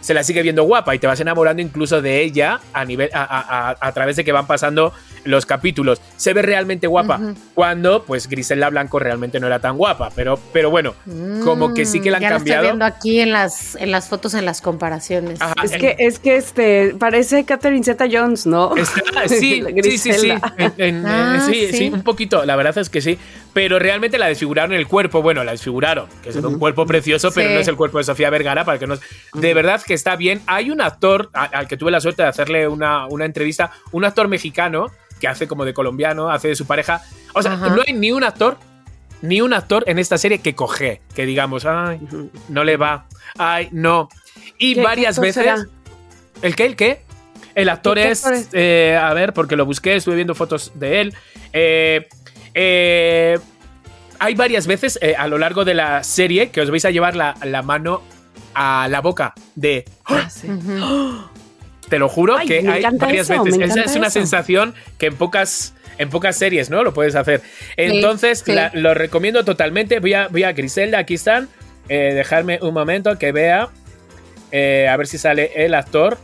S2: se la sigue viendo guapa y te vas enamorando incluso de ella a, nivel, a, a- a- a través de que van pasando los capítulos. Se ve realmente guapa. Cuando, pues, Grisela Blanco realmente no era tan guapa. Pero, pero bueno, como que sí que la han
S1: Mm, ya
S2: cambiado.
S1: Lo estoy viendo aquí en las, en las fotos, en las comparaciones.
S2: Ajá,
S3: Es
S2: el-
S3: que, es que este, parece Catherine Zeta Jones, ¿no?
S2: Está- sí, sí, sí, sí,
S3: Grisela.
S2: En- en-
S1: Ah,
S2: eh, sí,
S1: sí.
S2: sí, un poquito, la verdad es que sí, pero realmente la desfiguraron el cuerpo, bueno, la desfiguraron, que es un cuerpo precioso, pero no es el cuerpo de Sofía Vergara, para que no... De verdad que está bien, hay un actor a- al que tuve la suerte de hacerle una, una entrevista, un actor mexicano que hace como de colombiano, hace de su pareja, o sea,
S1: Ajá.
S2: no hay ni un actor, ni un actor en esta serie que coge, que digamos, ay, no le va, ay, no. Y
S3: ¿Qué-
S2: varias
S3: qué
S2: veces...
S3: será?
S2: ¿El qué? ¿El qué? El actor
S3: ¿Qué
S2: es,
S3: actor es?
S2: eh, a ver, porque lo busqué, estuve viendo fotos de él. Eh, eh, hay varias veces a lo largo de la serie que os vais a llevar la, la mano a la boca de...
S3: Ah, sí.
S2: Te lo juro
S3: Ay,
S2: que hay varias
S3: eso,
S2: veces. Esa es una
S3: eso.
S2: sensación que en pocas, en pocas series, ¿no? Lo puedes hacer. Entonces,
S1: sí.
S2: la- lo recomiendo totalmente. Voy a, voy a Griselda, aquí están. Eh, dejarme un momento que vea. eh, a ver si sale el actor.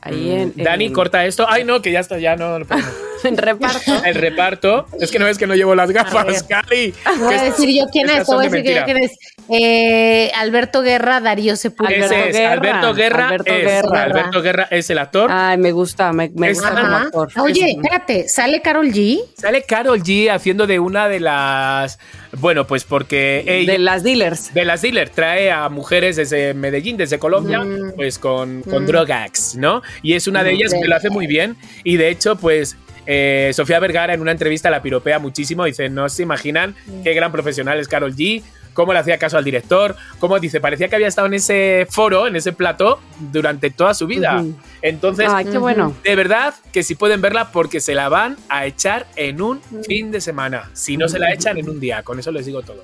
S3: Ahí en,
S2: Dani,
S3: en-
S2: corta esto. Ay, no, que ya está, ya no lo podemos.
S3: en reparto.
S2: El reparto. Es que no ves que no llevo las gafas. Cali.
S1: Voy a decir yo quién es, voy a
S2: de
S1: decir yo quién es. Eh, Alberto Guerra, Darío Sepúlveda.
S2: Ese es,
S3: Guerra.
S2: Alberto Guerra.
S3: Alberto
S2: es,
S3: Guerra.
S2: Alberto Guerra es el actor.
S3: Ay, me gusta, me, me
S2: Es-
S3: gusta como actor.
S1: Oye,
S2: Es-
S1: espérate, ¿sale Carol G?
S2: Sale Carol G haciendo de una de las. Bueno, pues porque ella.
S3: De las dealers.
S2: de las dealer trae a mujeres desde Medellín, desde Colombia,
S1: Mm.
S2: pues con, con drogax, ¿no? Y es una de ellas que lo hace muy bien. Y de hecho, pues eh, Sofía Vergara en una entrevista la piropea muchísimo. Dice: No se imaginan qué gran profesional es Carol G. Cómo le hacía caso al director, cómo dice, parecía que había estado en ese foro, en ese plató, durante toda su vida. Entonces,
S3: Ay, qué bueno.
S2: de verdad que si pueden verla porque se la van a echar en un fin de semana. Si no se la echan en un día, con eso les digo todo.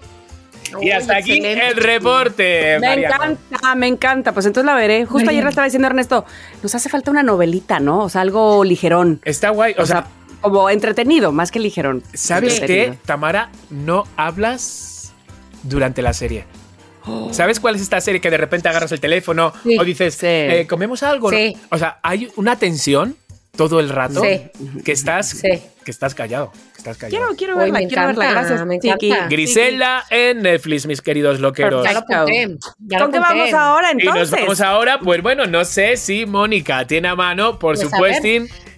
S2: Y
S1: Uy,
S2: hasta aquí
S1: excelente.
S2: el reporte.
S3: Me
S2: Mariana.
S3: encanta, me encanta. Pues entonces la veré. Justo ayer le estaba diciendo Ernesto, nos hace falta una novelita, ¿no? O sea, algo ligerón.
S2: Está guay. O,
S3: O
S2: sea,
S3: sea, como entretenido, más que ligerón.
S2: ¿sabes qué, Tamara? No hablas durante la serie. ¿Sabes cuál es esta serie que de repente agarras el teléfono
S1: Sí.
S2: o dices,
S3: Sí.
S2: eh, ¿comemos algo? no?
S1: Sí.
S2: O sea, hay una tensión todo el rato
S1: Sí.
S2: que estás
S1: Sí.
S2: que estás callado. Estás callado.
S3: Quiero, quiero
S1: Uy,
S3: verla,
S1: me
S3: quiero verla. Gracias,
S1: me.
S2: Grisela en Netflix, mis queridos loqueros.
S1: Ya lo apunté. ya lo
S3: ¿Con qué vamos ahora
S2: Y nos
S3: entonces?
S2: vamos ahora, pues bueno, no sé si Mónica tiene a mano, por
S1: Pues
S2: supuesto,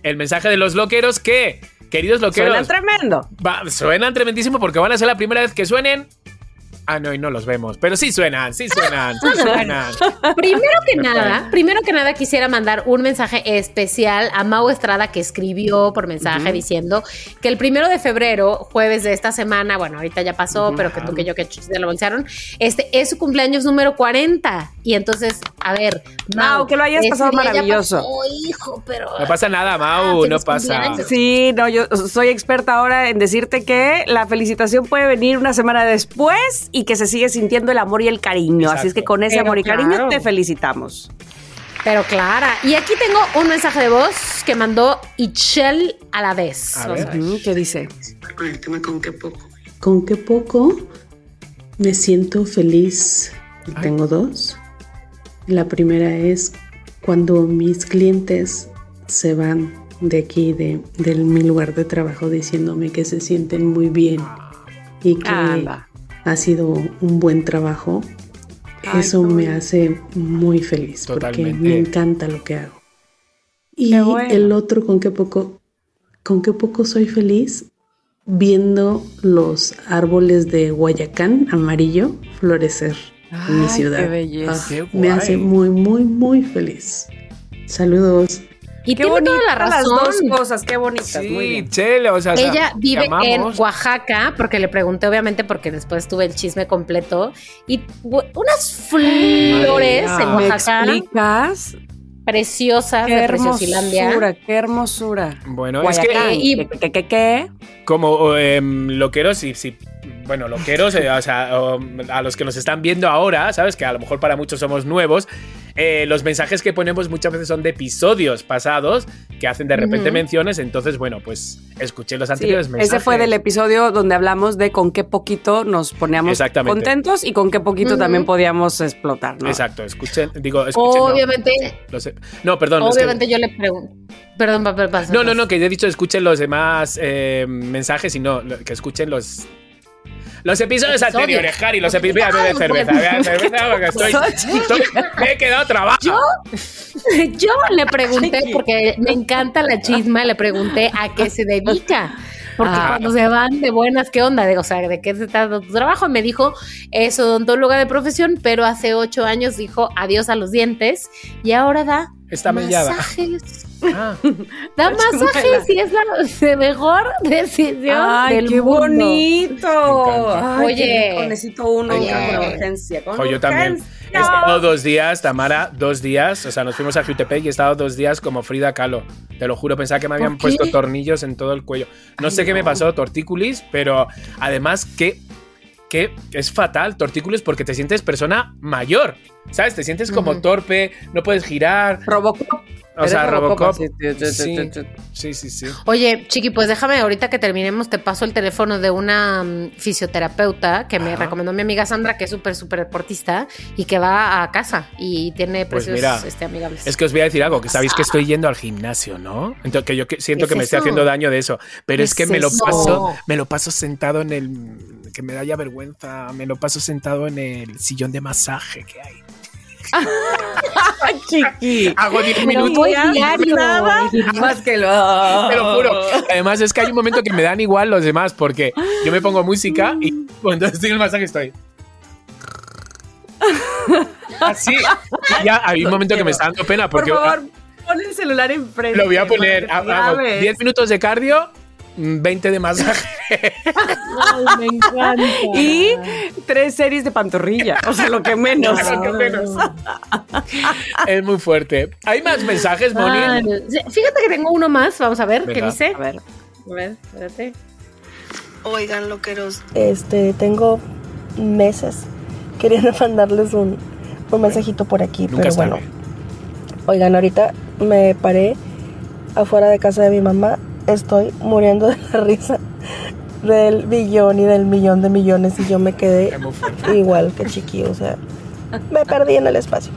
S2: el mensaje de los loqueros que, queridos loqueros,
S3: Suena tremendo.
S2: va- suenan tremendísimo porque van a ser la primera vez que suenen. Ah, no, y no los vemos. Pero sí suenan, sí suenan, sí suenan.
S1: Primero que nada, primero que nada quisiera mandar un mensaje especial a Mau Estrada que escribió por mensaje diciendo que el primero de febrero, jueves de esta semana, bueno, ahorita ya pasó, pero que tú que yo que se lo bolsearon, este es su cumpleaños número 40. Y entonces, a ver,
S3: Mau, que lo hayas
S1: ese
S3: pasado maravilloso.
S1: pasó, hijo, pero
S2: No pasa nada,
S1: Ah,
S2: Mau, no pasa.
S1: cumpleaños.
S3: Sí, no, yo soy experta ahora en decirte que la felicitación puede venir una semana después y que se sigue sintiendo el amor y el cariño. Así es que con ese
S1: Pero
S3: amor y cariño te felicitamos.
S1: Pero Clara, y aquí tengo un mensaje de voz que mandó Ichel a la vez.
S2: A ver.
S3: ¿Qué dice?
S4: con el tema con qué poco. Con qué poco me siento feliz. Tengo dos. La primera es cuando mis clientes se van de aquí, de, de mi lugar de trabajo, diciéndome que se sienten muy bien y que
S3: Anda.
S4: Ha sido un buen trabajo,
S3: Ay,
S4: eso me hace muy feliz porque me encanta lo que hago. Y
S3: bueno.
S4: el otro, con qué poco, con qué poco soy feliz viendo los árboles de Guayacán amarillo florecer en mi ciudad.
S3: qué belleza.
S4: Ah,
S2: Qué
S4: me hace muy, muy, muy feliz. Saludos.
S1: Y
S3: Qué
S1: tiene toda la
S3: las
S1: razón.
S3: dos cosas, qué bonitas. muy
S2: Sí,
S3: bien.
S2: Chele, o sea,
S1: Ella vive en. Oaxaca, porque le pregunté, obviamente, porque después tuve el chisme completo. Y unas flores en
S3: ¿Me
S1: Oaxaca
S3: explicas?
S1: preciosas
S3: Qué
S1: de Preciosilandia.
S3: hermosura, qué hermosura.
S2: Bueno, es que
S3: Guayacán,
S1: y-
S3: ¿qué, qué, qué,
S2: como em, loqueros, sí. Bueno, loqueros, eh, o sea, o, a los que nos están viendo ahora, ¿sabes? Que a lo mejor para muchos somos nuevos. eh, los mensajes que ponemos muchas veces son de episodios pasados que hacen de repente menciones. Entonces, bueno, pues escuché los
S3: Sí,
S2: anteriores mensajes.
S3: ese fue del episodio donde hablamos de con qué poquito nos poníamos
S2: Exactamente.
S3: contentos y con qué poquito también podíamos explotar, ¿no?
S2: Exacto, escuchen, digo, escuchen. no,
S1: Obviamente,
S2: los- no, perdón. es que-
S1: obviamente yo le pregunto. Perdón, papá, pasa.
S2: no, no, no, que ya he dicho escuchen los demás eh, mensajes y no, lo- que escuchen los. Los episodios
S1: Episodios.
S2: anteriores, Harry, los episodios. Voy a beber cerveza, voy a beber cerveza porque estoy, estoy- Me he quedado trabajo.
S1: Yo, yo le pregunté, porque me encanta la chisma, le pregunté a qué se dedica. Porque
S3: Ah.
S1: cuando se van de buenas, ¿qué onda? De- O sea, ¿de qué se trata tu trabajo? Me dijo, es odontóloga de profesión, pero hace ocho años dijo adiós a los dientes y ahora da
S2: Está mellada.
S1: masajes.
S2: Ah,
S1: Da masajes y es la mejor decisión
S3: Ay,
S1: del
S3: qué
S1: mundo.
S3: bonito. Ay,
S1: Oye.
S3: qué rico, necesito uno con urgencia. Con
S2: yo también. He estado dos días, Tamara, dos días. O sea, nos fuimos a Jutepec y he estado dos días como Frida Kahlo. Te lo juro, pensaba que me habían
S1: qué?
S2: puesto tornillos en todo el cuello. No
S3: Ay,
S2: sé qué me pasó, tortícolis, pero además que, que es fatal, tortícolis, porque te sientes persona mayor. ¿Sabes? Te sientes como torpe, no puedes girar.
S3: Robocop.
S2: O sea, Robocop. Sí. Sí, sí, sí.
S1: Oye, Chiqui, pues déjame, ahorita que terminemos, te paso el teléfono de una mm, fisioterapeuta que me recomendó mi amiga Sandra, que es súper, súper deportista y que va a casa y tiene
S2: Pues
S1: precios
S2: mira,
S1: este, amigables.
S2: Es que os voy a decir algo, que sabéis que estoy yendo al gimnasio, ¿no? Entonces, que yo que- siento
S1: ¿Qué
S2: que me estoy haciendo daño de eso. Pero
S1: ¿Qué
S2: es que me lo paso, me lo paso sentado en el. Que me da ya vergüenza. Me lo paso sentado en el sillón de masaje que hay.
S3: Ay, chiqui.
S2: Hago 10
S1: Pero
S2: minutos.
S1: diario.
S3: Nada más que lo.
S2: Te lo juro. Además, es que hay un momento que me dan igual los demás, porque yo me pongo música y cuando estoy en el masaje estoy. Así. Y ya hay un momento que me está dando pena
S3: Por
S2: porque
S3: favor, pon el celular enfrente.
S2: lo voy a poner.
S3: para que
S2: Hago
S3: grabes.
S2: 10 minutos de cardio, 20 de masaje.
S1: Ay, me encanta.
S3: Y tres series de pantorrilla. O sea, lo que menos.
S2: Lo que menos. Es muy fuerte. ¿Hay más mensajes, Moni?
S1: Ay, Fíjate que tengo uno más, vamos a ver qué dice.
S3: A ver.
S1: A ver, espérate.
S5: Oigan, loqueros,
S6: Este, tengo meses queriendo mandarles un, un mensajito por aquí,
S2: Nunca
S6: pero bueno. Oigan, ahorita me paré afuera de casa de mi mamá. Estoy muriendo de la risa del billón y del millón de millones y yo me quedé igual que chiqui, o sea, me perdí en el espacio.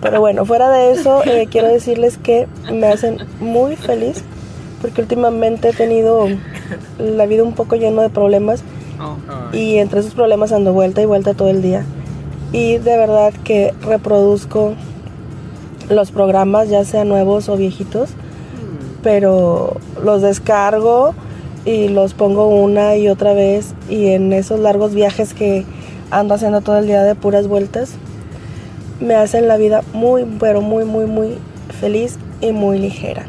S6: Pero bueno, fuera de eso, eh, quiero decirles que me hacen muy feliz porque últimamente he tenido la vida un poco lleno de problemas y entre esos problemas ando vuelta y vuelta todo el día. Y de verdad que reproduzco los programas, ya sean nuevos o viejitos, pero los descargo y los pongo una y otra vez y en esos largos viajes que ando haciendo todo el día de puras vueltas, me hacen la vida muy, pero muy, muy, muy feliz y muy ligera.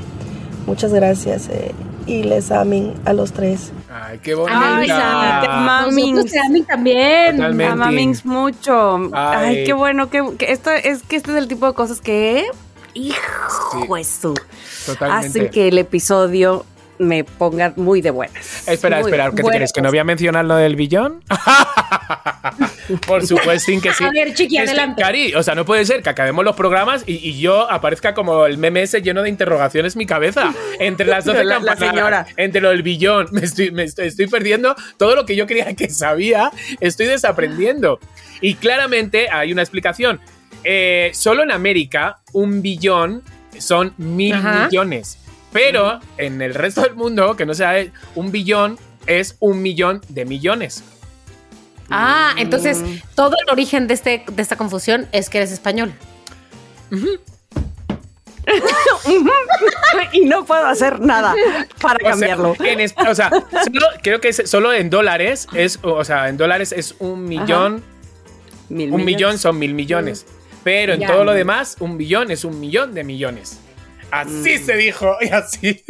S6: Muchas gracias eh, y les amen a los tres.
S2: Ay, qué
S1: Ay,
S2: bonita.
S1: Sandra,
S3: Mamins.
S1: nosotros a mí también.
S2: Totalmente.
S3: Amamings mucho. Ay.
S2: Ay.
S3: qué bueno. Que, que esto es que este es el tipo de cosas que. Hijo
S2: Sí.
S3: eso.
S2: Totalmente.
S3: Hacen que el episodio me ponga muy de buenas.
S2: Espera,
S3: Muy
S2: espera, ¿qué te crees? ¿Que no voy a mencionar lo del billón? Por supuesto que sí.
S1: A ver, Chiqui,
S2: Es
S1: adelante.
S2: Cari, o sea, no puede ser que acabemos los programas y, y yo aparezca como el meme ese lleno de interrogaciones en mi cabeza. Entre las 12
S3: La- la
S2: campanadas,
S3: señora.
S2: entre lo del billón, me estoy, me estoy, estoy perdiendo todo lo que yo creía que sabía, estoy desaprendiendo. Y claramente hay una explicación. eh, solo en América un billón son mil
S1: Ajá.
S2: millones. Pero en el resto del mundo, que no sea un billón, es un millón de millones.
S1: Ah, entonces todo el origen de, este, de esta confusión es que eres español.
S3: y no puedo hacer nada para
S2: O sea,
S3: cambiarlo.
S2: en o sea, solo- creo que es solo en dólares es, o sea, en dólares es un millón,
S3: Mil
S2: un
S3: millones.
S2: millón son mil millones. Pero en
S1: Ya.
S2: todo lo demás, un billón es un millón de millones. Así se dijo y así.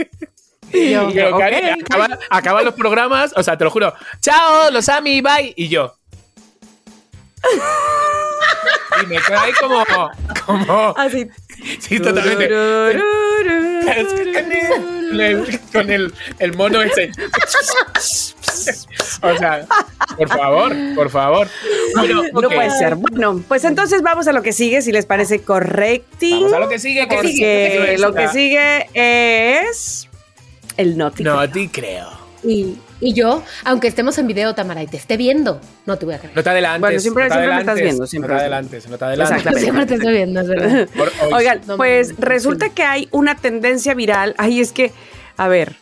S1: Y yo,
S2: Pero acaba- acaban los programas, o sea, te lo juro. Chao, los ami, bye. Y yo. Y me quedo ahí como. como
S3: Así.
S2: sí, totalmente. Es que con el, con el, el mono ese. O sea, por favor, por favor. Bueno,
S3: No puede ser. Bueno, pues entonces vamos a lo que sigue, si les parece correcto.
S2: Vamos a lo que sigue. que sigue?
S3: lo que sigue es el noti.
S2: No te creo.
S1: Y, y yo, aunque estemos en video, Tamara, y te esté viendo, no te voy a creer.
S2: No te adelantes.
S3: Bueno, siempre-
S2: no te
S3: siempre me estás viendo, siempre
S2: No te adelantes, no te adelantes.
S3: Exactamente.
S1: Siempre te estoy viendo, es verdad.
S2: Por hoy.
S3: Oigan,
S1: No,
S3: pues
S1: no, no,
S3: resulta que hay una tendencia viral. Ay, es que, a ver,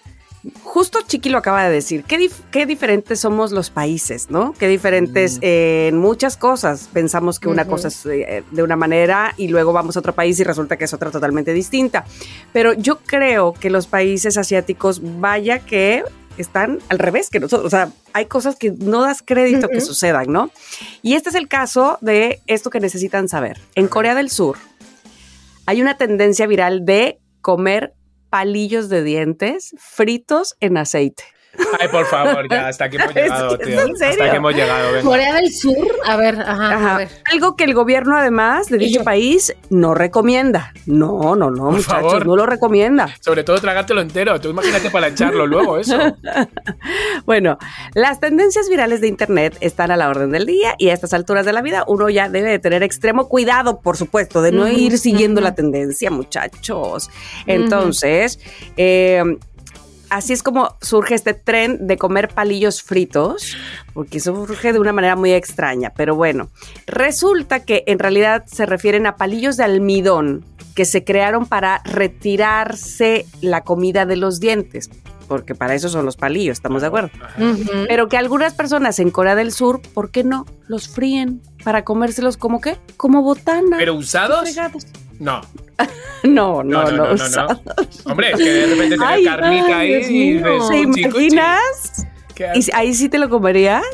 S3: justo Chiqui lo acaba de decir. Qué, dif- qué diferentes somos los países, ¿no? Qué diferentes eh, en muchas cosas. Pensamos que una cosa es eh, de una manera y luego vamos a otro país y resulta que es otra totalmente distinta. Pero yo creo que los países asiáticos, vaya que están al revés que nosotros. O sea, hay cosas que no das crédito que sucedan, ¿no? Y este es el caso de esto que necesitan saber. En Corea del Sur hay una tendencia viral de comer palillos de dientes fritos en aceite.
S2: Ay, por favor, ya, hasta aquí hemos
S3: que
S2: llegado, tío.
S3: en serio.
S2: Hasta que hemos llegado, venga.
S1: Corea del Sur, a ver, ajá,
S3: Ajá.
S1: a ver.
S3: Algo que el gobierno además de dicho país no recomienda. No, no, no,
S2: Por
S3: muchachos,
S2: favor.
S3: no lo recomienda.
S2: Sobre todo tragártelo entero. Tú imagínate para echarlo luego, eso.
S3: Bueno, las tendencias virales de Internet están a la orden del día y a estas alturas de la vida uno ya debe de tener extremo cuidado, por supuesto, de no ir siguiendo la tendencia, muchachos. Entonces, eh, así es como surge este tren de comer palillos fritos, porque surge de una manera muy extraña, pero bueno, resulta que en realidad se refieren a palillos de almidón que se crearon para retirarse la comida de los dientes, porque para eso son los palillos, ¿estamos de acuerdo? Pero que algunas personas en Corea del Sur, ¿por qué no? Los fríen para comérselos como qué? Como botana.
S2: ¿Pero usados?
S3: Fregados.
S2: No.
S3: No, no, no.
S2: no, no. Hombre, es que de repente te
S3: Ay,
S2: carnica
S1: ay,
S2: ahí
S1: Dios
S2: y
S3: ¿Te imaginas?
S2: ¿Qué
S3: ¿Y ahí sí te lo comerías?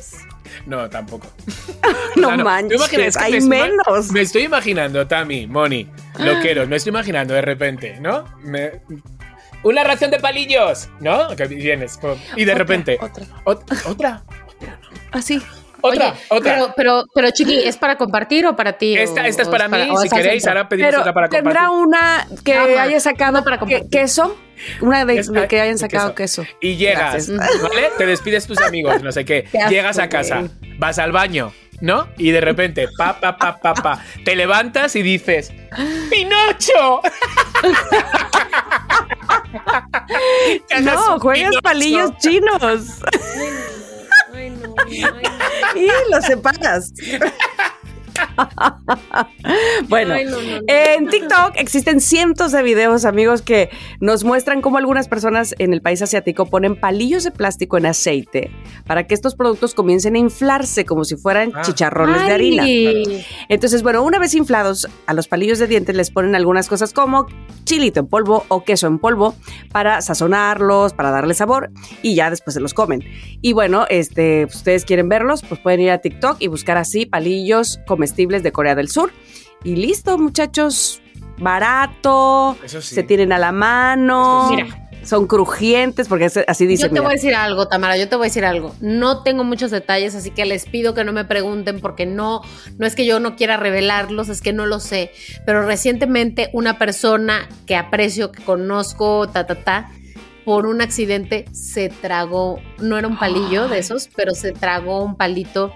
S2: No, tampoco.
S3: No
S2: O sea,
S3: manches, hay
S2: me
S3: menos.
S2: Me estoy imaginando, Tami, Moni, loqueros, me estoy imaginando de repente, ¿no? Me- una ración de palillos, ¿no? Que vienes. Y de repente.
S1: Otra.
S2: ot- ¿Otra?
S3: Así.
S2: ¿Otra?
S1: Oye,
S2: ¿Otra?
S1: Pero, pero, pero, Chiqui, ¿es para compartir o para ti?
S2: esta,
S1: o-
S2: esta es para mí, si queréis,
S1: centro?
S2: ahora pedimos
S3: Pero
S2: otra para compartir.
S3: tendrá una que
S1: Ajá.
S3: haya sacado
S1: para
S3: que-
S1: compartir.
S3: queso. Una de,
S2: Es-
S3: que hayan
S2: de
S3: sacado
S2: queso.
S3: queso.
S2: Y llegas,
S3: Gracias.
S2: ¿vale? Te despides tus amigos, no sé qué. Llegas a casa, vas al baño, ¿no? Y de repente, pa, pa, pa, pa, pa, te levantas y dices, ¡Pinocho!
S3: No, juegas
S2: Pinocho.
S3: palillos chinos.
S1: Ay, no, ay, no.
S3: y los separas. bueno,
S1: Ay, no, no, no.
S3: en TikTok existen cientos de videos, amigos, que nos muestran cómo algunas personas en el país asiático ponen palillos de plástico en aceite para que estos productos comiencen a inflarse como si fueran
S2: Ah.
S3: chicharrones de harina. Entonces, bueno, una vez inflados a los palillos de dientes les ponen algunas cosas como chilito en polvo o queso en polvo para sazonarlos, para darle sabor y ya después se los comen. Y bueno, este, pues, ustedes quieren verlos, pues pueden ir a TikTok y buscar así palillos comestibles de Corea del Sur. Y listo, muchachos. Barato,
S2: Eso sí.
S3: se tienen a la mano,
S1: Mira.
S3: son crujientes, porque es- así dice.
S1: Yo te
S3: mira.
S1: voy a decir algo, Tamara, yo te voy a decir algo. No tengo muchos detalles, así que les pido que no me pregunten porque no, no es que yo no quiera revelarlos, es que no lo sé. Pero recientemente una persona que aprecio, que conozco, ta, ta, ta, por un accidente se tragó, no era un palillo de esos, pero se tragó un palito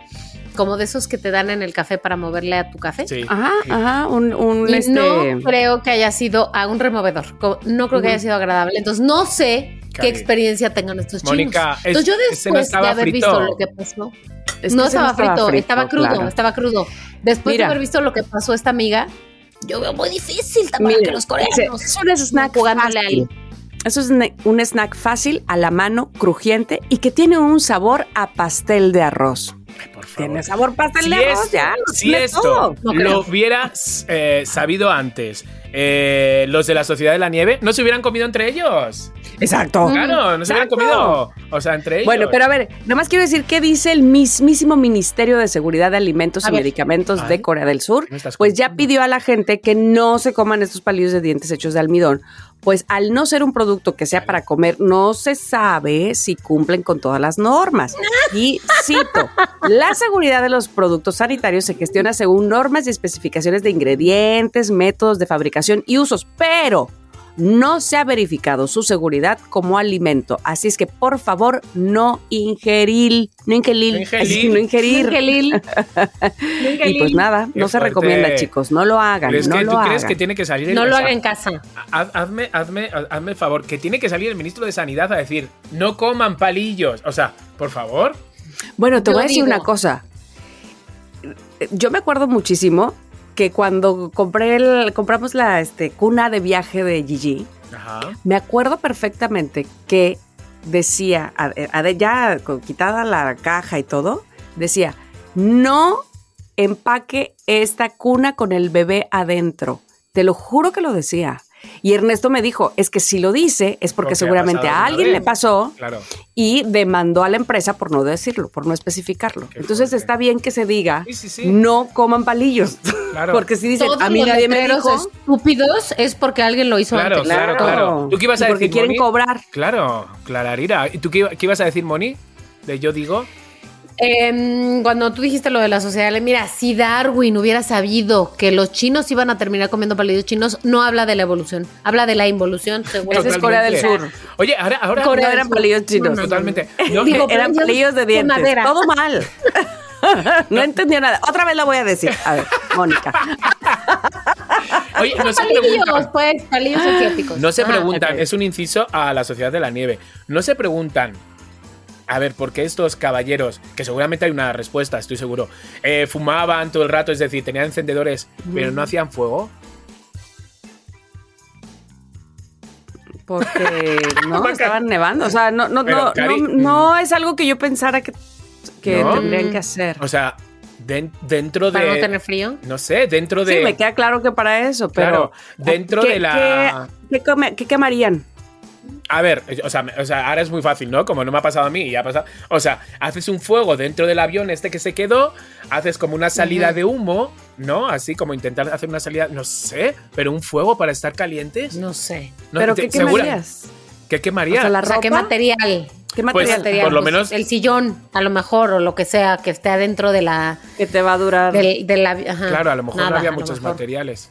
S1: como de esos que te dan en el café para moverle a tu café.
S2: Sí.
S3: Ajá,
S2: sí.
S3: ajá, un, un,
S1: Y
S3: este,
S1: no creo que haya sido a un removedor. No creo que haya sido agradable. Entonces, no sé
S2: Cari.
S1: qué experiencia tengan estos chinos.
S2: Mónica, es-
S1: Entonces, yo
S2: no
S1: después de haber
S2: frito.
S1: visto lo que pasó,
S3: Es que
S1: no estaba, frito, estaba crudo,
S3: claro.
S1: estaba crudo. Después
S3: Mira.
S1: de haber visto lo que pasó a esta amiga, yo veo muy difícil también
S3: Mira,
S1: que los coreanos
S3: es un snack
S1: jugándole
S3: fácil. Eso es un snack fácil, a la mano, crujiente y que tiene un sabor a pastel de arroz.
S2: Por favor.
S3: Tiene sabor pastel
S2: Si esto,
S3: ya.
S2: si esto
S3: todo.
S1: No
S2: lo hubiera eh, sabido antes, eh, los de la Sociedad de la Nieve no se hubieran comido entre ellos.
S3: Exacto.
S2: Claro, no se hubieran comido. O sea, entre ellos.
S3: Bueno, pero a ver, nada más quiero decir qué dice el mismísimo Ministerio de Seguridad de Alimentos
S1: A
S3: y
S1: ver.
S3: Medicamentos
S2: Ay.
S3: de Corea del Sur.
S2: ¿Qué me estás
S3: Pues ya pidió a la gente que no se coman estos palillos de dientes hechos de almidón, pues al no ser un producto que sea para comer, no se sabe si cumplen con todas las normas. Y cito, la seguridad de los productos sanitarios se gestiona según normas y especificaciones de ingredientes, métodos de fabricación y usos, pero no se ha verificado su seguridad como alimento. Así es que, por favor, no ingerir. No ingerir.
S2: No ingerir.
S3: No ingerir. Y pues nada,
S2: Qué
S3: no se
S2: fuerte.
S3: recomienda, chicos. No lo hagan.
S2: ¿Crees
S3: no
S2: que,
S3: lo
S2: ¿Tú
S3: hagan.
S2: crees que tiene que salir el
S1: No lo haga en casa.
S2: haz- Hazme, hazme, hazme el favor, que tiene que salir el ministro de Sanidad a decir, no coman palillos. O sea, por favor.
S3: Bueno, te
S1: Yo
S3: voy a decir
S1: digo-
S3: una cosa. Yo me acuerdo muchísimo que cuando compré el, compramos la este, cuna de viaje de Gigi,
S2: Ajá.
S3: me acuerdo perfectamente que decía, ya quitada la caja y todo, decía, no empaque esta cuna con el bebé adentro. Te lo juro que lo decía. Y Ernesto me dijo, es que si lo dice es porque seguramente a alguien
S2: vez.
S3: le pasó
S2: Claro.
S3: y demandó a la empresa por no decirlo, por no especificarlo.
S2: Qué
S3: Entonces
S2: fuerte.
S3: está bien que se diga,
S2: Sí, sí, sí.
S3: no coman palillos.
S2: Claro.
S3: Porque si dicen,
S1: Todos
S3: a mí nadie me dijo.
S1: estúpidos es porque alguien lo hizo
S2: Claro,
S1: antes.
S2: claro, claro. ¿Tú qué ibas a
S3: Y porque quieren
S2: Moni?
S3: cobrar.
S2: Claro, Clararira. ¿Y tú qué, qué ibas a decir, Moni? De yo digo.
S1: Em, cuando tú dijiste lo de la sociedad, mira, si Darwin hubiera sabido que los chinos iban a terminar comiendo palillos chinos, no habla de la evolución, habla de la involución, seguro.
S3: Esa es Corea del Sur.
S2: Oye, ahora, ahora.
S3: Corea
S1: del
S3: eran
S1: Sur.
S3: palillos chinos.
S2: Totalmente. No,
S1: Digo,
S2: que-
S3: Eran
S1: palillos
S3: de
S1: de
S3: dientes.
S1: madera.
S3: Todo mal. no entendió nada. Otra vez la voy a decir. A ver, Mónica.
S2: oye, no se
S1: palillos,
S2: preguntan.
S1: pues, palillos asiáticos.
S2: No se preguntan, es un inciso a la sociedad de la nieve. No se preguntan. A ver, ¿por qué estos caballeros, que seguramente hay una respuesta, estoy seguro, eh, fumaban todo el rato, es decir, tenían encendedores, pero no hacían fuego?
S3: Porque no, estaban nevando. O sea, no, no,
S2: Pero,
S3: no,
S2: Cari,
S3: no, no es algo que yo pensara que, que
S2: ¿No?
S3: tendrían que hacer.
S2: O sea, den- dentro de.
S1: Para no tener frío.
S2: no sé, dentro de.
S3: Sí, me queda claro que para eso, pero.
S2: Claro, dentro
S3: ¿qué-
S2: de la-
S3: ¿Qué, qué come- qué quemarían?
S2: A ver, o sea, me- o sea, ahora es muy fácil, ¿no? Como no me ha pasado a mí y ha pasado. O sea, haces un fuego dentro del avión este que se quedó, haces como una salida de humo, ¿no? Así como intentar hacer una salida, no sé, pero un fuego para estar calientes.
S1: No sé.
S2: No,
S3: ¿Pero
S2: te-
S3: qué
S2: segura-
S3: quemarías?
S2: ¿Qué quemaría?
S3: O sea, la
S1: O sea, ¿qué material?
S3: ¿Qué
S2: Pues,
S3: material?
S1: Material,
S2: por lo
S1: pues,
S2: menos-
S1: El sillón, a lo mejor, o lo que sea, que esté adentro de la.
S3: que te va a durar.
S1: Del, de la ajá.
S2: Claro, a lo mejor
S1: Nada,
S2: no había muchos materiales.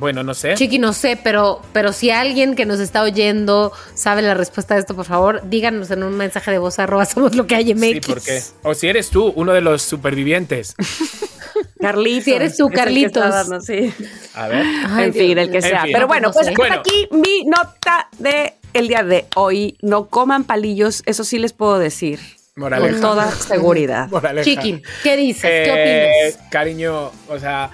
S2: Bueno, no sé.
S1: Chiqui, no sé, pero, pero si alguien que nos está oyendo sabe la respuesta a esto, por favor, díganos en un mensaje de voz arroba somos lo que hay MX.
S2: Sí, ¿por qué? O si eres tú, uno de los supervivientes.
S3: Carlitos.
S1: Si eres tú, Carlitos.
S3: está dando, sí.
S2: A ver.
S1: Ay,
S3: en fin,
S1: Dios
S3: el que sea.
S2: En fin.
S3: Pero bueno,
S1: No
S3: pues
S1: sé.
S3: hasta aquí mi nota de el día de hoy. No coman palillos, eso sí les puedo decir.
S2: Moraleja.
S3: Con toda seguridad.
S2: Moraleja.
S1: Chiqui, ¿qué dices? ¿Qué
S2: Eh,
S1: opinas?
S2: Cariño, o sea,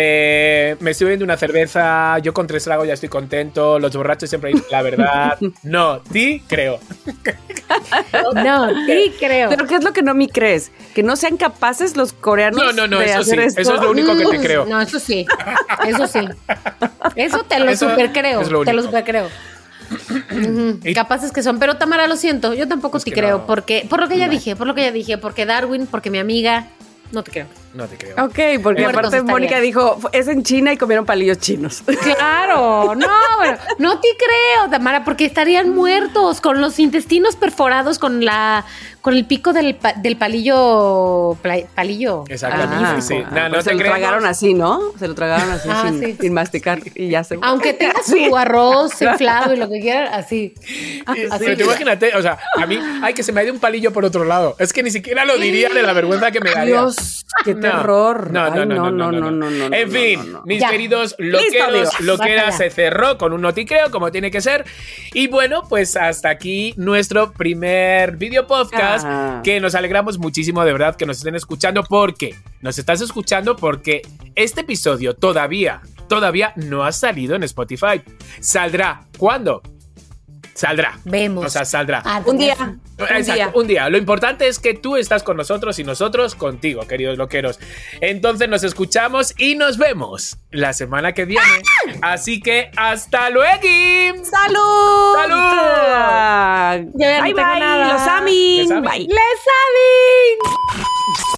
S2: eh, me estoy bebiendo una cerveza, yo con tres tragos ya estoy contento, los borrachos siempre dicen la verdad. No, ti creo.
S1: No, sí creo.
S3: Pero ¿qué es lo que no me crees? Que no sean capaces los coreanos
S2: No, no, no,
S3: de
S2: eso sí,
S3: esto.
S2: eso es lo único que te creo.
S1: No, eso sí. Eso sí. Eso te lo
S2: Eso
S1: super creo.
S2: es lo
S1: Te lo super creo.
S2: Y-
S1: Capaces que son, pero Tamara, lo siento, yo tampoco
S2: Es
S1: te creo,
S2: no.
S1: porque, por lo que ya dije, por lo que ya dije, porque Darwin, porque mi amiga, no te creo.
S2: No te creo.
S3: Ok, porque
S1: Muertos
S3: aparte. Mónica dijo, es en China y comieron palillos chinos.
S1: Claro, no, bueno, no te creo, Tamara, porque estarían muertos con los intestinos perforados con la con el pico del, pa- del palillo palillo.
S2: Exactamente,
S1: Ah,
S2: sí. No, no
S3: pues
S2: te
S3: se lo
S2: creemos.
S3: tragaron así, ¿no? Se lo tragaron así
S1: Ah,
S3: sin,
S1: sí.
S3: sin masticar y ya se
S1: Aunque tenga su arroz inflado y lo que quieran, así. Así.
S2: Pero tú imagínate, o sea, a mí, ay, que se me ha ido un palillo por otro lado. Es que ni siquiera lo diría de la vergüenza que me daría.
S3: Dios, qué terror.
S2: No, no, no, no, no, no,
S3: no,
S2: En fin, mis
S1: Ya.
S2: queridos loqueros,
S1: ya.
S2: se cerró con un noticreo, como tiene que ser. Y bueno, pues hasta aquí nuestro primer video podcast.
S3: Ah.
S2: Que nos alegramos muchísimo de verdad que nos estén escuchando. Porque nos estás escuchando porque este episodio todavía, todavía no ha salido en Spotify. ¿Saldrá? ¿Cuándo? Saldrá.
S1: Vemos.
S2: O sea, saldrá.
S1: Ah,
S3: Un día.
S2: Exacto,
S3: Un día.
S2: un día. Lo importante es que tú estás con nosotros y nosotros contigo, queridos loqueros. Entonces nos escuchamos y nos vemos la semana que viene. Así que hasta luego.
S3: ¡Salud!
S2: ¡Salud!
S3: Ah,
S1: Yo ya no
S3: bye,
S1: tengo
S3: bye.
S1: nada.
S3: Los amin.
S2: Les amin.
S3: Bye.